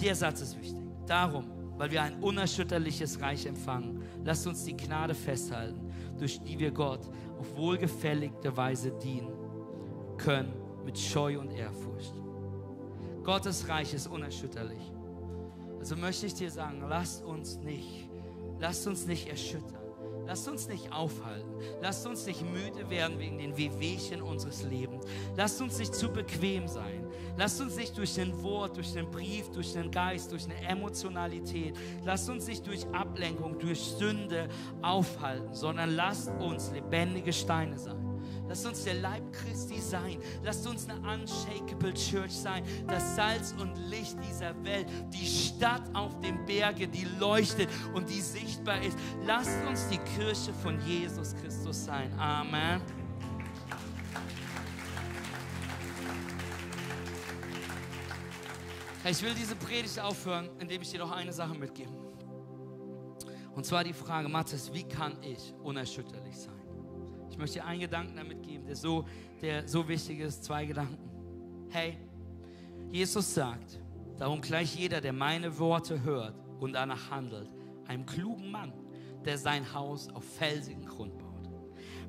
Der Satz ist wichtig. Darum, weil wir ein unerschütterliches Reich empfangen, lasst uns die Gnade festhalten, durch die wir Gott auf wohlgefälligte Weise dienen können, mit Scheu und Ehrfurcht. Gottes Reich ist unerschütterlich. Also möchte ich dir sagen, lasst uns nicht, lasst uns nicht erschüttern. Lasst uns nicht aufhalten. Lasst uns nicht müde werden wegen den Wehwehchen unseres Lebens. Lasst uns nicht zu bequem sein. Lasst uns nicht durch den Wort, durch den Brief, durch den Geist, durch eine Emotionalität, lasst uns nicht durch Ablenkung, durch Sünde aufhalten, sondern lasst uns lebendige Steine sein. Lasst uns der Leib Christi sein. Lasst uns eine unshakable Church sein. Das Salz und Licht dieser Welt. Die Stadt auf dem Berge, die leuchtet und die sichtbar ist. Lasst uns die Kirche von Jesus Christus sein. Amen. Ich will diese Predigt aufhören, indem ich dir noch eine Sache mitgebe. Und zwar die Frage, Mathis, wie kann ich unerschütterlich sein? Ich möchte dir einen Gedanken damit geben, der so, der so wichtig ist. Zwei Gedanken. Hey, Jesus sagt, darum gleich jeder, der meine Worte hört und danach handelt, einem klugen Mann, der sein Haus auf felsigen Grund baut.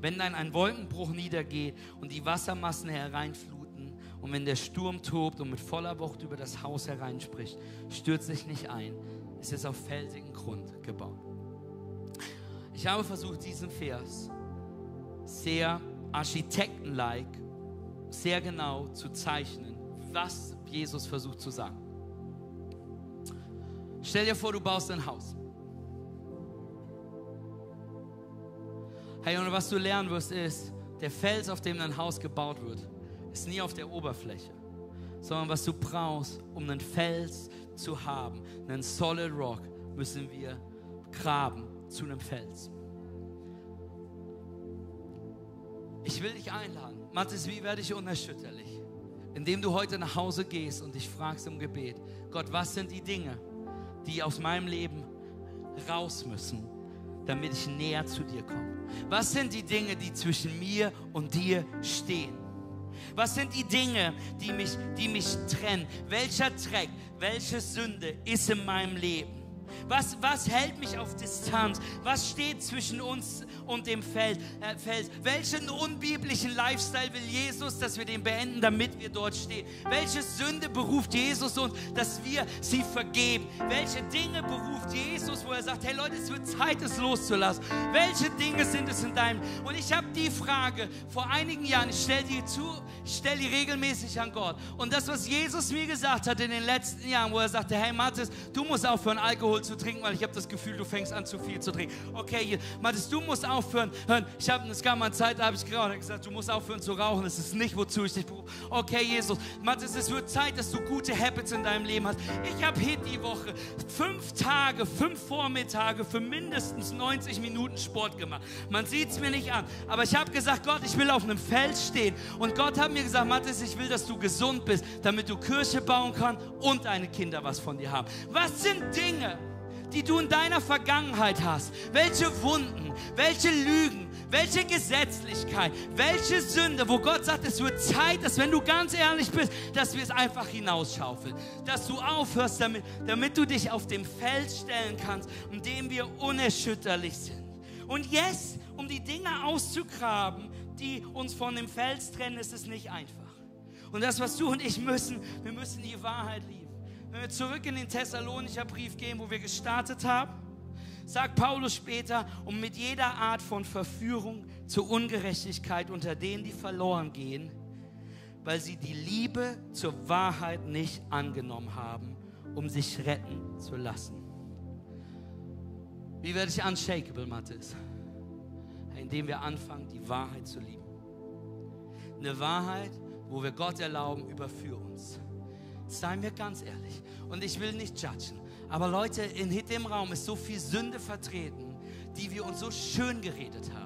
Wenn dann ein Wolkenbruch niedergeht und die Wassermassen hereinfluten und wenn der Sturm tobt und mit voller Wucht über das Haus hereinspricht, stürzt sich nicht ein. Es ist auf felsigen Grund gebaut. Ich habe versucht, diesen Vers sehr architektenlike, sehr genau zu zeichnen, was Jesus versucht zu sagen. Stell dir vor, du baust ein Haus. Hey, und was du lernen wirst, ist, der Fels, auf dem dein Haus gebaut wird, ist nie auf der Oberfläche, sondern was du brauchst, um einen Fels zu haben, einen Solid Rock, müssen wir graben zu einem Fels. Ich will dich einladen. Mathis, wie werde ich unerschütterlich? Indem du heute nach Hause gehst und dich fragst im Gebet, Gott, was sind die Dinge, die aus meinem Leben raus müssen, damit ich näher zu dir komme? Was sind die Dinge, die zwischen mir und dir stehen? Was sind die Dinge, die mich, die mich trennen? Welcher Dreck, welche Sünde ist in meinem Leben? Was, was hält mich auf Distanz? Was steht zwischen uns und dem Feld, äh, Fels? Welchen unbiblischen Lifestyle will Jesus, dass wir den beenden, damit wir dort stehen? Welche Sünde beruft Jesus uns, dass wir sie vergeben? Welche Dinge beruft Jesus, wo er sagt, hey Leute, es wird Zeit, es loszulassen? Welche Dinge sind es in deinem? Und ich habe die Frage vor einigen Jahren, ich stelle die zu, stelle die regelmäßig an Gott. Und das, was Jesus mir gesagt hat in den letzten Jahren, wo er sagte, hey Mathis, du musst aufhören, Alkohol zu trinken, weil ich habe das Gefühl, du fängst an, zu viel zu trinken. Okay, hier, Mathis, du musst aufhören. Hören, ich habe, es gab mal Zeit, da habe ich gerade gesagt, du musst aufhören zu rauchen. Das ist nicht, wozu ich dich berufe. Okay, Jesus, Mathis, es wird Zeit, dass du gute Habits in deinem Leben hast. Ich habe hier die Woche fünf Tage, fünf Vormittage für mindestens 90 Minuten Sport gemacht. Man sieht es mir nicht an. Aber ich habe gesagt, Gott, ich will auf einem Fels stehen. Und Gott hat mir gesagt, Mathis, ich will, dass du gesund bist, damit du Kirche bauen kannst und deine Kinder was von dir haben. Was sind Dinge, die du in deiner Vergangenheit hast? Welche Wunden, welche Lügen, welche Gesetzlichkeit, welche Sünde, wo Gott sagt, es wird Zeit, dass wenn du ganz ehrlich bist, dass wir es einfach hinausschaufeln. Dass du aufhörst damit, damit du dich auf dem Feld stellen kannst, in dem wir unerschütterlich sind. Und yes, um die Dinge auszugraben, die uns von dem Fels trennen, ist es nicht einfach. Und das, was du und ich müssen, wir müssen die Wahrheit lieben. Wenn wir zurück in den Thessalonicher Brief gehen, wo wir gestartet haben, sagt Paulus später, um mit jeder Art von Verführung zur Ungerechtigkeit unter denen, die verloren gehen, weil sie die Liebe zur Wahrheit nicht angenommen haben, um sich retten zu lassen. Wie werde ich unshakable, Mathis? Indem wir anfangen, die Wahrheit zu lieben. Eine Wahrheit, wo wir Gott erlauben, überführ uns. Seien wir ganz ehrlich. Und ich will nicht judgen. Aber Leute, in dem Raum ist so viel Sünde vertreten, die wir uns so schön geredet haben.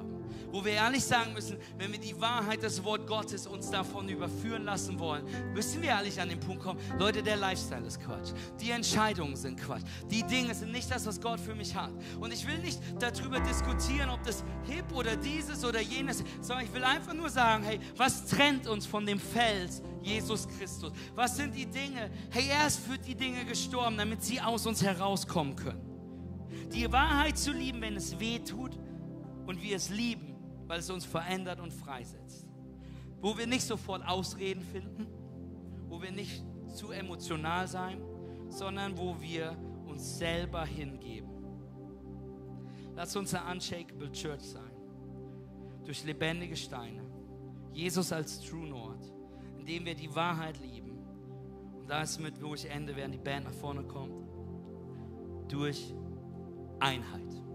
Wo wir ehrlich sagen müssen, wenn wir die Wahrheit des Wort Gottes uns davon überführen lassen wollen, müssen wir ehrlich an den Punkt kommen, Leute, der Lifestyle ist Quatsch. Die Entscheidungen sind Quatsch. Die Dinge sind nicht das, was Gott für mich hat. Und ich will nicht darüber diskutieren, ob das hip oder dieses oder jenes, sondern ich will einfach nur sagen, hey, was trennt uns von dem Fels Jesus Christus? Was sind die Dinge? Hey, er ist für die Dinge gestorben, damit sie aus uns herauskommen können. Die Wahrheit zu lieben, wenn es weh tut und wir es lieben, weil es uns verändert und freisetzt. Wo wir nicht sofort Ausreden finden, wo wir nicht zu emotional sein, sondern wo wir uns selber hingeben. Lass uns eine unshakable Church sein. Durch lebendige Steine. Jesus als True North, indem wir die Wahrheit lieben. Und da ist mit, wo ich ende, während die Band nach vorne kommt. Durch Einheit.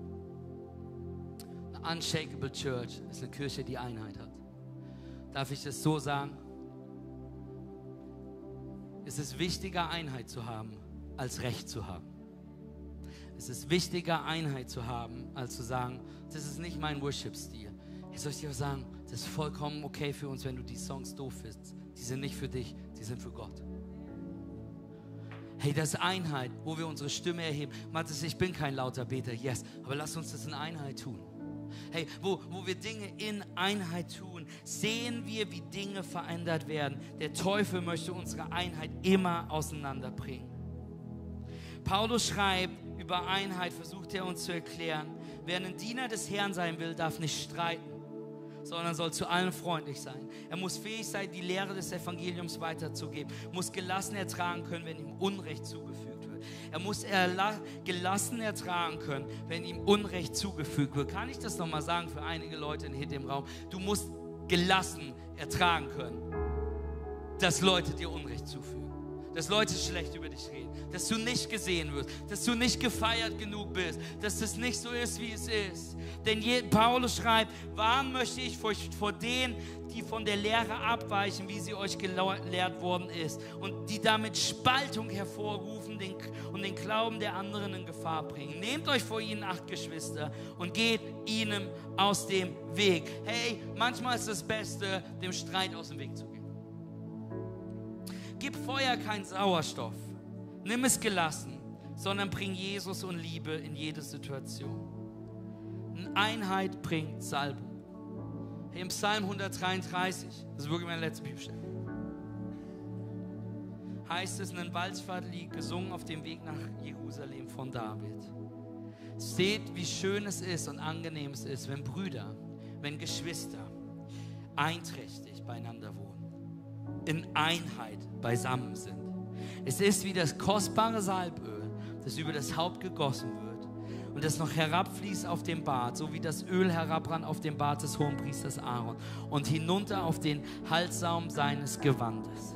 Unshakable Church ist eine Kirche, die Einheit hat. Darf ich das so sagen? Es ist wichtiger, Einheit zu haben, als Recht zu haben. Es ist wichtiger, Einheit zu haben, als zu sagen, das ist nicht mein Worship-Stil. Ich soll dir sagen, das ist vollkommen okay für uns, wenn du die Songs doof findest. Die sind nicht für dich, die sind für Gott. Hey, das ist Einheit, wo wir unsere Stimme erheben. Mathis, ich bin kein lauter Beter, yes, aber lass uns das in Einheit tun. Hey, wo, wo wir Dinge in Einheit tun, sehen wir, wie Dinge verändert werden. Der Teufel möchte unsere Einheit immer auseinanderbringen. Paulus schreibt über Einheit, versucht er uns zu erklären, wer ein Diener des Herrn sein will, darf nicht streiten sondern soll zu allen freundlich sein. Er muss fähig sein, die Lehre des Evangeliums weiterzugeben, muss gelassen ertragen können, wenn ihm Unrecht zugefügt. Er muss gelassen ertragen können, wenn ihm Unrecht zugefügt wird. Kann ich das nochmal sagen für einige Leute in dem Raum? Du musst gelassen ertragen können, dass Leute dir Unrecht zufügen. Dass Leute schlecht über dich reden, dass du nicht gesehen wirst, dass du nicht gefeiert genug bist, dass es nicht so ist, wie es ist. Denn je, Paulus schreibt, warnen möchte ich vor, vor denen, die von der Lehre abweichen, wie sie euch gelehrt worden ist und die damit Spaltung hervorrufen den, und den Glauben der anderen in Gefahr bringen. Nehmt euch vor ihnen acht Geschwister und geht ihnen aus dem Weg. Hey, manchmal ist das Beste, dem Streit aus dem Weg zu gehen. Gib Feuer keinen Sauerstoff. Nimm es gelassen, sondern bring Jesus und Liebe in jede Situation. Einheit bringt Salbung. Im Psalm 133, das ist wirklich meine letzte Bibelstelle, heißt es, ein Waldfahrtlied gesungen auf dem Weg nach Jerusalem von David. Seht, wie schön es ist und angenehm es ist, wenn Brüder, wenn Geschwister einträchtig beieinander wohnen in Einheit beisammen sind. Es ist wie das kostbare Salböl, das über das Haupt gegossen wird und das noch herabfließt auf den Bart, so wie das Öl herabrann auf den Bart des Hohenpriesters Aaron und hinunter auf den Halssaum seines Gewandes.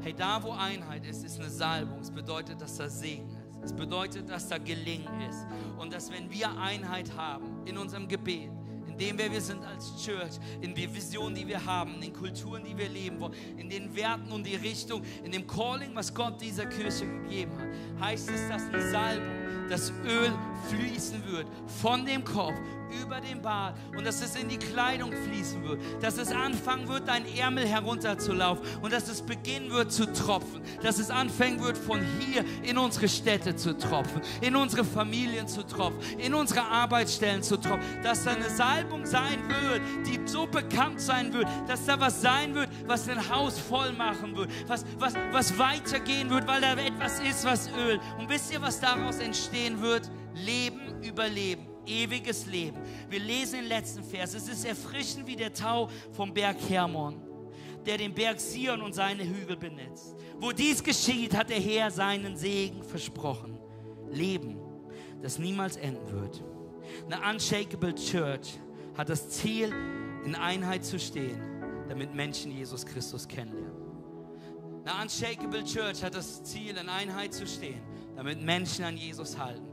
Hey, da wo Einheit ist, ist eine Salbung. Es bedeutet, dass da Segen ist. Es bedeutet, dass da Gelingen ist. Und dass wenn wir Einheit haben in unserem Gebet, dem, wer wir sind als Church, in der Vision, die wir haben, in den Kulturen, die wir leben wollen, in den Werten und die Richtung, in dem Calling, was Gott dieser Kirche gegeben hat, heißt es, dass die Salbung, das Öl fließen wird von dem Kopf über den Bart und dass es in die Kleidung fließen wird, dass es anfangen wird, dein Ärmel herunterzulaufen und dass es beginnen wird zu tropfen, dass es anfangen wird, von hier in unsere Städte zu tropfen, in unsere Familien zu tropfen, in unsere Arbeitsstellen zu tropfen, dass da eine Salbung sein wird, die so bekannt sein wird, dass da was sein wird, was ein Haus voll machen wird, was, was, was weitergehen wird, weil da etwas ist, was Öl. Und wisst ihr, was daraus entstehen wird? Leben über Leben ewiges Leben. Wir lesen den letzten Vers. Es ist erfrischend wie der Tau vom Berg Hermon, der den Berg Sion und seine Hügel benetzt. Wo dies geschieht, hat der Herr seinen Segen versprochen. Leben, das niemals enden wird. Eine unshakable Church hat das Ziel, in Einheit zu stehen, damit Menschen Jesus Christus kennenlernen. Eine unshakable Church hat das Ziel, in Einheit zu stehen, damit Menschen an Jesus halten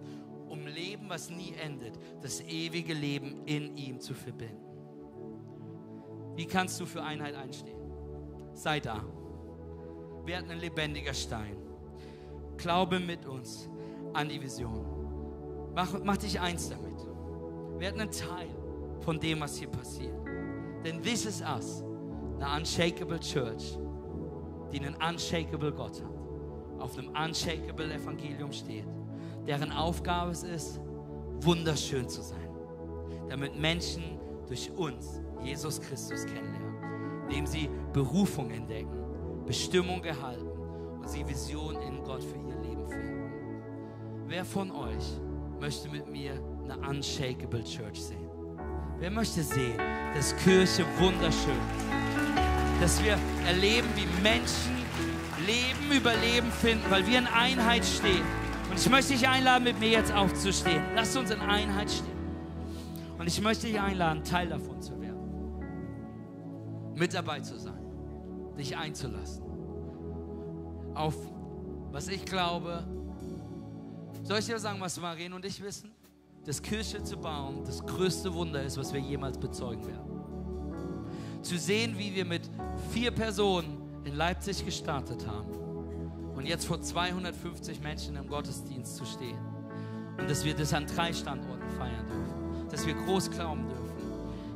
um Leben, was nie endet, das ewige Leben in ihm zu verbinden. Wie kannst du für Einheit einstehen? Sei da. Werd ein lebendiger Stein. Glaube mit uns an die Vision. Mach, mach dich eins damit. Werd ein Teil von dem, was hier passiert. Denn this is us, eine unshakable church, die einen unshakable Gott hat, auf einem unshakable Evangelium steht deren Aufgabe es ist, wunderschön zu sein, damit Menschen durch uns Jesus Christus kennenlernen, indem sie Berufung entdecken, Bestimmung erhalten und sie Vision in Gott für ihr Leben finden. Wer von euch möchte mit mir eine unshakable Church sehen? Wer möchte sehen, dass Kirche wunderschön ist? Dass wir erleben, wie Menschen Leben über Leben finden, weil wir in Einheit stehen und ich möchte dich einladen, mit mir jetzt aufzustehen. Lass uns in Einheit stehen. Und ich möchte dich einladen, Teil davon zu werden. Mit dabei zu sein. Dich einzulassen. Auf was ich glaube. Soll ich dir sagen, was Marien und ich wissen? Dass Kirche zu bauen das größte Wunder ist, was wir jemals bezeugen werden. Zu sehen, wie wir mit vier Personen in Leipzig gestartet haben und jetzt vor 250 Menschen im Gottesdienst zu stehen. Und dass wir das an drei Standorten feiern dürfen. Dass wir groß glauben dürfen.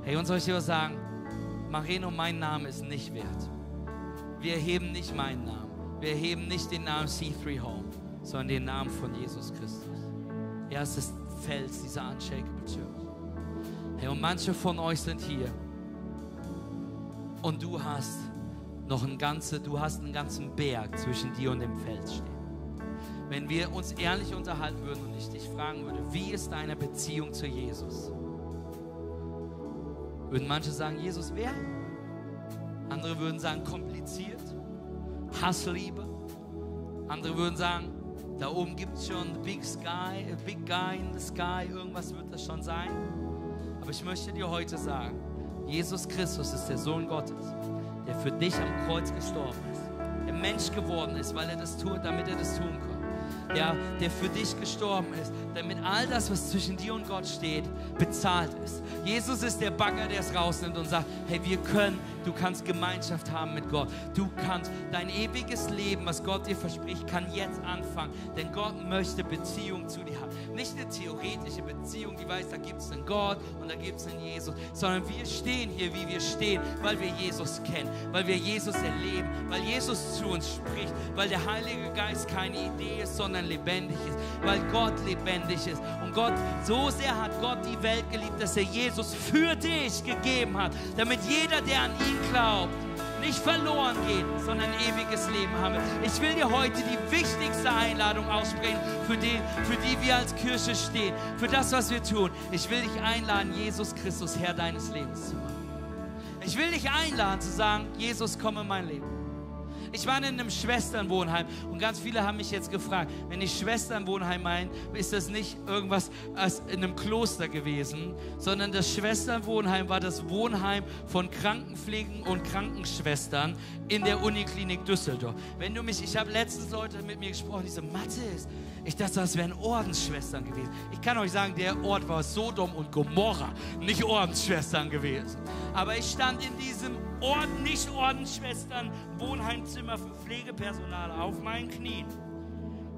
Hey, uns soll ich dir sagen, Mareno, mein Name ist nicht wert. Wir erheben nicht meinen Namen. Wir erheben nicht den Namen C3 Home, sondern den Namen von Jesus Christus. Er ist das Fels dieser Unshakable Church. Hey, und manche von euch sind hier. Und du hast noch ein ganze, du hast einen ganzen Berg zwischen dir und dem Feld stehen. Wenn wir uns ehrlich unterhalten würden und ich dich fragen würde, wie ist deine Beziehung zu Jesus? Würden manche sagen, Jesus wer? Andere würden sagen, kompliziert, Hassliebe. Andere würden sagen, da oben gibt es schon big sky, a big guy in the sky, irgendwas wird das schon sein. Aber ich möchte dir heute sagen, Jesus Christus ist der Sohn Gottes der für dich am Kreuz gestorben ist. der Mensch geworden ist, weil er das tut, damit er das tun kann ja, der für dich gestorben ist, damit all das, was zwischen dir und Gott steht, bezahlt ist. Jesus ist der Bagger, der es rausnimmt und sagt, hey, wir können, du kannst Gemeinschaft haben mit Gott. Du kannst dein ewiges Leben, was Gott dir verspricht, kann jetzt anfangen. Denn Gott möchte Beziehung zu dir haben. Nicht eine theoretische Beziehung, die weiß, da gibt es einen Gott und da gibt es einen Jesus, sondern wir stehen hier, wie wir stehen, weil wir Jesus kennen, weil wir Jesus erleben, weil Jesus zu uns spricht, weil der Heilige Geist keine Idee ist, sondern lebendig ist, weil Gott lebendig ist. Und Gott, so sehr hat Gott die Welt geliebt, dass er Jesus für dich gegeben hat, damit jeder, der an ihn glaubt, nicht verloren geht, sondern ewiges Leben haben. Ich will dir heute die wichtigste Einladung aussprechen, für die, für die wir als Kirche stehen, für das, was wir tun. Ich will dich einladen, Jesus Christus Herr deines Lebens zu machen. Ich will dich einladen zu sagen, Jesus, komm in mein Leben. Ich war in einem Schwesternwohnheim und ganz viele haben mich jetzt gefragt, wenn ich Schwesternwohnheim meine, ist das nicht irgendwas als in einem Kloster gewesen, sondern das Schwesternwohnheim war das Wohnheim von Krankenpflegen und Krankenschwestern in der Uniklinik Düsseldorf. Wenn du mich, ich habe letztens Leute mit mir gesprochen, die so, Mathis, ich dachte, das wären Ordensschwestern gewesen. Ich kann euch sagen, der Ort war Sodom und Gomorra, nicht Ordensschwestern gewesen. Aber ich stand in diesem Orden, nicht Ordensschwestern, Wohnheimzimmer für Pflegepersonal auf meinen Knien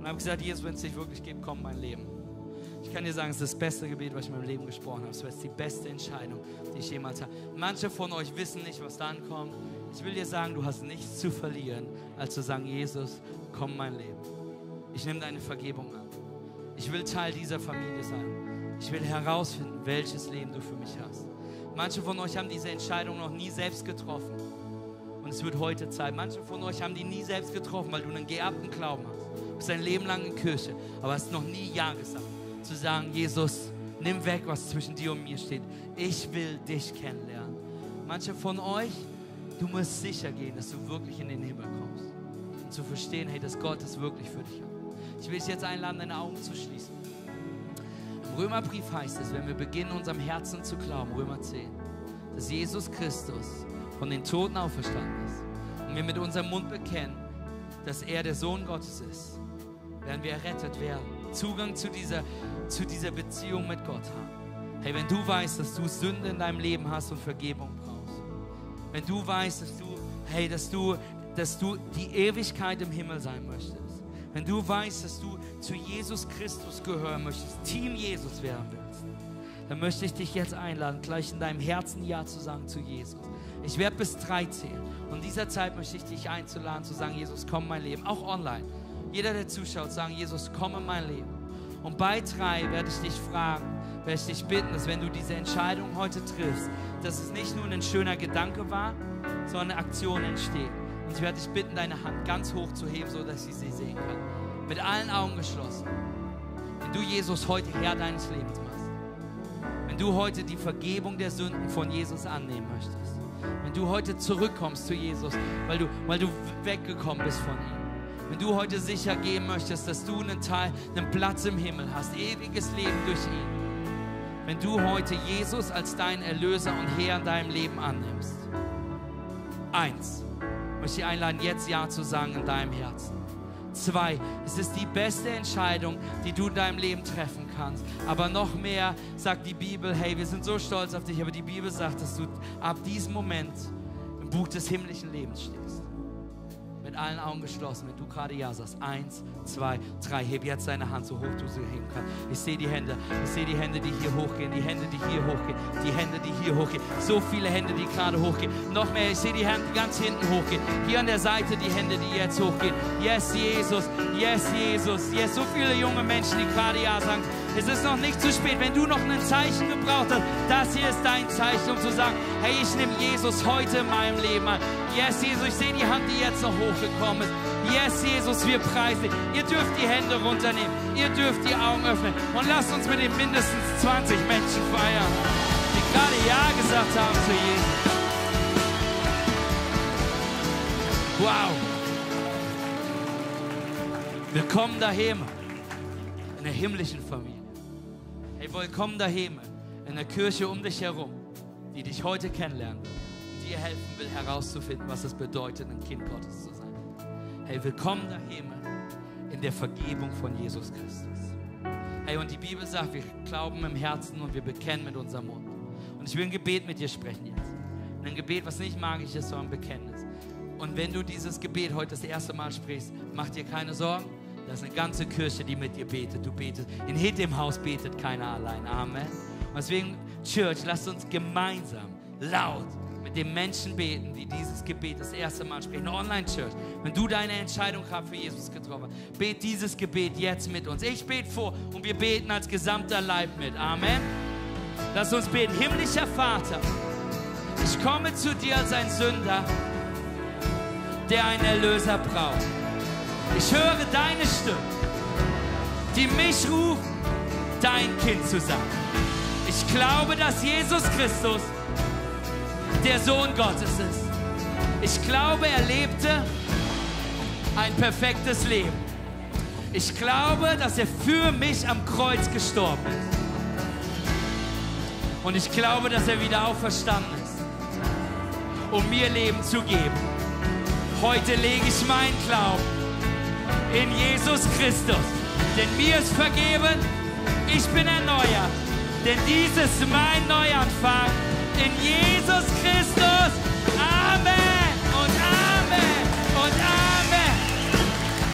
und habe gesagt, Jesus, wenn es dich wirklich gibt, komm mein Leben. Ich kann dir sagen, es ist das beste Gebet, was ich in meinem Leben gesprochen habe. Es ist die beste Entscheidung, die ich jemals habe. Manche von euch wissen nicht, was dann kommt. Ich will dir sagen, du hast nichts zu verlieren, als zu sagen, Jesus, komm mein Leben. Ich nehme deine Vergebung an. Ich will Teil dieser Familie sein. Ich will herausfinden, welches Leben du für mich hast. Manche von euch haben diese Entscheidung noch nie selbst getroffen. Und es wird heute Zeit. Manche von euch haben die nie selbst getroffen, weil du einen geerbten Glauben hast. Du bist ein Leben lang in Kirche, aber hast noch nie Ja gesagt. Zu sagen, Jesus, nimm weg, was zwischen dir und mir steht. Ich will dich kennenlernen. Manche von euch, du musst sicher gehen, dass du wirklich in den Himmel kommst. Und zu verstehen, hey, dass Gott es wirklich für dich hat. Ich will dich jetzt einladen, deine Augen zu schließen. Im Römerbrief heißt es, wenn wir beginnen, unserem Herzen zu glauben, Römer 10, dass Jesus Christus von den Toten auferstanden ist und wir mit unserem Mund bekennen, dass er der Sohn Gottes ist, werden wir errettet werden, Zugang zu dieser, zu dieser Beziehung mit Gott haben. Hey, wenn du weißt, dass du Sünde in deinem Leben hast und Vergebung brauchst, wenn du weißt, dass du, hey, dass du, dass du die Ewigkeit im Himmel sein möchtest, wenn du weißt, dass du zu Jesus Christus gehören möchtest, Team Jesus werden willst, dann möchte ich dich jetzt einladen, gleich in deinem Herzen Ja zu sagen zu Jesus. Ich werde bis drei zählen. Und in dieser Zeit möchte ich dich einzuladen, zu sagen, Jesus, komm in mein Leben. Auch online. Jeder, der zuschaut, sagen, Jesus, komm in mein Leben. Und bei drei werde ich dich fragen, werde ich dich bitten, dass wenn du diese Entscheidung heute triffst, dass es nicht nur ein schöner Gedanke war, sondern eine Aktion entsteht. Und ich werde dich bitten, deine Hand ganz hoch zu heben, sodass ich sie sehen kann. Mit allen Augen geschlossen. Wenn du Jesus heute Herr deines Lebens machst. Wenn du heute die Vergebung der Sünden von Jesus annehmen möchtest. Wenn du heute zurückkommst zu Jesus, weil du, weil du weggekommen bist von ihm. Wenn du heute sicher gehen möchtest, dass du einen Teil, einen Platz im Himmel hast, ewiges Leben durch ihn. Wenn du heute Jesus als deinen Erlöser und Herr in deinem Leben annimmst. Eins möchte ich einladen, jetzt Ja zu sagen in deinem Herzen. Zwei, es ist die beste Entscheidung, die du in deinem Leben treffen kannst. Aber noch mehr sagt die Bibel, hey, wir sind so stolz auf dich, aber die Bibel sagt, dass du ab diesem Moment im Buch des himmlischen Lebens stehst mit allen Augen geschlossen, wenn du gerade Ja sagst. Eins, zwei, drei. Heb jetzt deine Hand so hoch du sie heben kannst. Ich sehe die Hände. Ich sehe die Hände, die hier hochgehen. Die Hände, die hier hochgehen. Die Hände, die hier hochgehen. So viele Hände, die gerade hochgehen. Noch mehr. Ich sehe die Hände, die ganz hinten hochgehen. Hier an der Seite die Hände, die jetzt hochgehen. Yes, Jesus. Yes, Jesus. Yes, so viele junge Menschen, die gerade Ja sagen. Es ist noch nicht zu spät, wenn du noch ein Zeichen gebraucht hast. Das hier ist dein Zeichen, um zu sagen, hey, ich nehme Jesus heute in meinem Leben an. Yes, Jesus, ich sehe die Hand, die jetzt noch hochgekommen ist. Yes, Jesus, wir preisen dich. Ihr dürft die Hände runternehmen. Ihr dürft die Augen öffnen. Und lasst uns mit den mindestens 20 Menschen feiern, die gerade Ja gesagt haben zu Jesus. Wow. Willkommen daheim in der himmlischen Familie. Willkommen daheim in der Kirche um dich herum, die dich heute kennenlernen will und dir helfen will, herauszufinden, was es bedeutet, ein Kind Gottes zu sein. Hey, willkommen da Himmel in der Vergebung von Jesus Christus. Hey, und die Bibel sagt, wir glauben im Herzen und wir bekennen mit unserem Mund. Und ich will ein Gebet mit dir sprechen jetzt. Ein Gebet, was nicht magisch ist, sondern ein Bekenntnis. Und wenn du dieses Gebet heute das erste Mal sprichst, mach dir keine Sorgen. Da ist eine ganze Kirche, die mit dir betet. Du betest. In im Haus betet keiner allein. Amen. Deswegen, Church, lasst uns gemeinsam laut mit den Menschen beten, die dieses Gebet das erste Mal sprechen. Online-Church, wenn du deine Entscheidung gerade für Jesus getroffen hast, bet dieses Gebet jetzt mit uns. Ich bete vor und wir beten als gesamter Leib mit. Amen. Lass uns beten. Himmlischer Vater, ich komme zu dir als ein Sünder, der einen Erlöser braucht. Ich höre deine Stimme, die mich ruft, dein Kind zu sein. Ich glaube, dass Jesus Christus der Sohn Gottes ist. Ich glaube, er lebte ein perfektes Leben. Ich glaube, dass er für mich am Kreuz gestorben ist. Und ich glaube, dass er wieder auferstanden ist, um mir Leben zu geben. Heute lege ich meinen Glauben in Jesus Christus. Denn mir ist vergeben, ich bin erneuert. Denn dies ist mein Neuanfang in Jesus Christus.